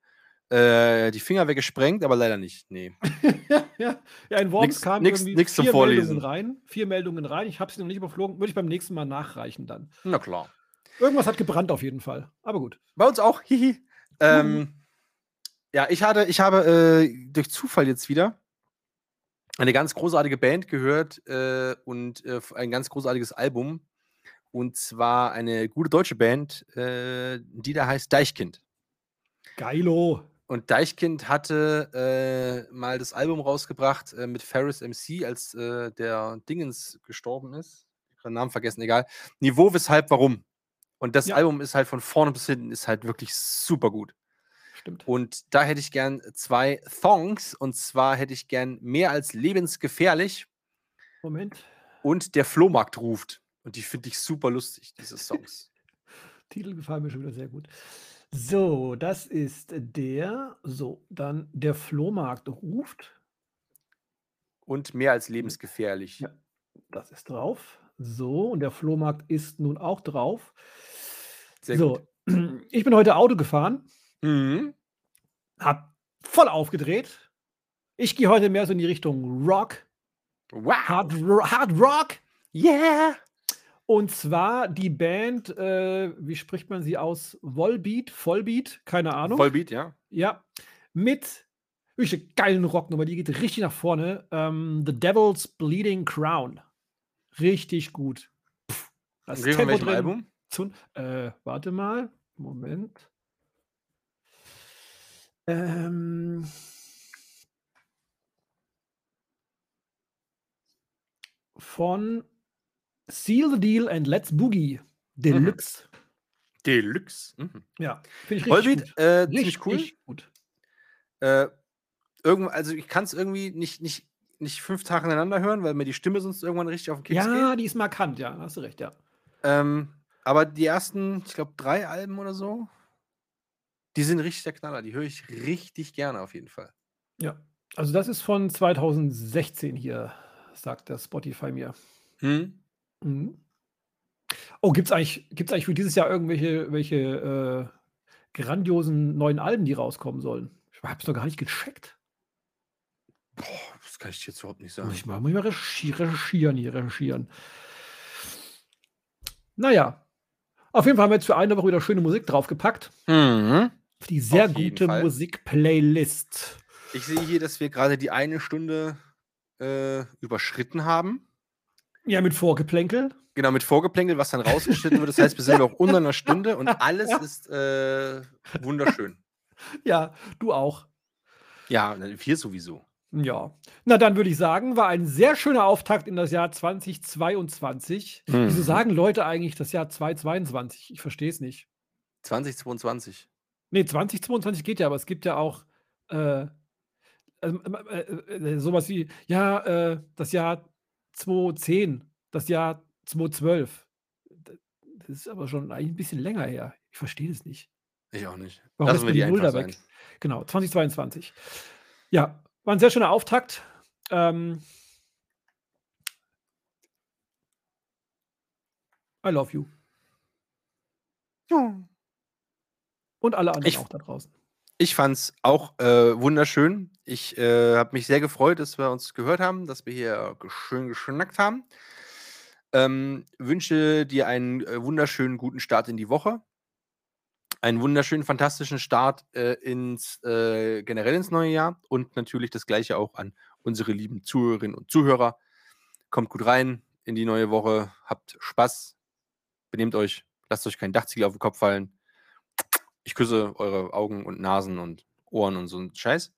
äh, die Finger weggesprengt, aber leider nicht. Nee. ja, ja, in Worms Nix- kamen nix- irgendwie nix zum vier Vorlesen. Meldungen rein. Vier Meldungen rein. Ich habe sie noch nicht überflogen. Würde ich beim nächsten Mal nachreichen dann. Na klar. Irgendwas hat gebrannt auf jeden Fall. Aber gut. Bei uns auch. Hihi. Ähm, ja, ich hatte, ich habe äh, durch Zufall jetzt wieder eine ganz großartige Band gehört äh, und äh, ein ganz großartiges Album. Und zwar eine gute deutsche Band, äh, die da heißt Deichkind. Geilo. Und Deichkind hatte äh, mal das Album rausgebracht äh, mit Ferris MC, als der Dingens gestorben ist. Ich habe den Namen vergessen, egal. Niveau, weshalb, warum. Und das Ja. Album ist halt von vorne bis hinten ist halt wirklich super gut. Stimmt. Und da hätte ich gern zwei Songs. Und zwar hätte ich gern mehr als lebensgefährlich Moment. und der Flohmarkt ruft. Und die finde ich super lustig, diese Songs. Titel gefallen mir schon wieder sehr gut. So, das ist der. So, dann der Flohmarkt ruft. und mehr als lebensgefährlich. Ja. Das ist drauf. So, und der Flohmarkt ist nun auch drauf. Sehr so, ich bin heute Auto gefahren, Mhm. Hab voll aufgedreht. Ich gehe heute mehr so in die Richtung Rock, Wow. Hard, Hard Rock. Yeah. Und zwar die Band, äh, wie spricht man sie aus? Volbeat, Vollbeat, keine Ahnung. Vollbeat, ja. Ja, mit wirklich geilen Rocknummer, die geht richtig nach vorne. Ähm, The Devil's Bleeding Crown. Richtig gut. Pff, das Tempo drin. Album? Zun äh, warte mal. Moment. Ähm. Von Seal the Deal and Let's Boogie Deluxe. Deluxe. Mhm. Ja, finde ich richtig Vollbeat, gut. äh, ziemlich cool. Richtig gut. Äh, irgend, also ich kann es irgendwie nicht, nicht, nicht fünf Tage ineinander hören, weil mir die Stimme sonst irgendwann richtig auf den Keks Ja, geht. die ist markant, ja, hast du recht, ja. Ähm, aber die ersten, ich glaube, drei Alben oder so, die sind richtig der Knaller. Die höre ich richtig gerne auf jeden Fall. Ja. Also das ist von 2016 hier, sagt der Spotify mir. Hm? Mhm. Oh, gibt es eigentlich, gibt's eigentlich für dieses Jahr irgendwelche welche, äh, grandiosen neuen Alben, die rauskommen sollen? Ich habe es noch gar nicht gecheckt. Boah, das kann ich dir jetzt überhaupt nicht Muss sagen. ich mal, muss ich mal recherchi- recherchieren hier, recherchieren. Naja, auf jeden Fall haben wir jetzt für eine Woche wieder schöne Musik draufgepackt. Mhm. Die sehr gute. Musik-Playlist. Ich sehe hier, dass wir gerade die eine Stunde äh, überschritten haben. Ja, mit Vorgeplänkel. Genau, mit Vorgeplänkel, was dann rausgeschnitten wird. Das heißt, wir sind noch unter einer Stunde und alles ist äh, wunderschön. Ja, du auch. Ja, wir sowieso. Ja. Na, dann würde ich sagen, war ein sehr schöner Auftakt in das Jahr 2022. Mhm. Wieso sagen Leute eigentlich das Jahr 2022? Ich verstehe es nicht. 2022. Ne, 2022 geht ja, aber es gibt ja auch, äh, ähm, ähm, äh, äh, so wie, ja, äh, das Jahr 2010, das Jahr 2012. D das ist aber schon eigentlich 'n bisschen länger her. Ich verstehe das nicht. Ich auch nicht. Warum Lassen lässt wir die die Null da weg? sein. Genau, 2022. Ja, war 'n sehr schöner Auftakt. Ähm I love you. Ja. Und alle anderen Ich auch da draußen. ich fand's auch, äh, wunderschön. Ich, äh, habe mich sehr gefreut, dass wir uns gehört haben, dass wir hier schön geschnackt haben. Ähm, wünsche dir einen, äh, wunderschönen guten Start in die Woche. Einen wunderschönen, fantastischen Start, äh, ins äh, generell ins neue Jahr und natürlich das Gleiche auch an unsere lieben Zuhörerinnen und Zuhörer. Kommt gut rein in die neue Woche, habt Spaß, benehmt euch, lasst euch keinen Dachziegel auf 'n Kopf fallen. Ich küsse eure Augen und Nasen und Ohren und so 'n Scheiß.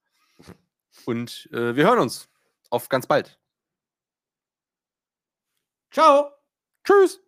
Und, äh, wir hören uns. Auf ganz bald. Tschau. Tschüss.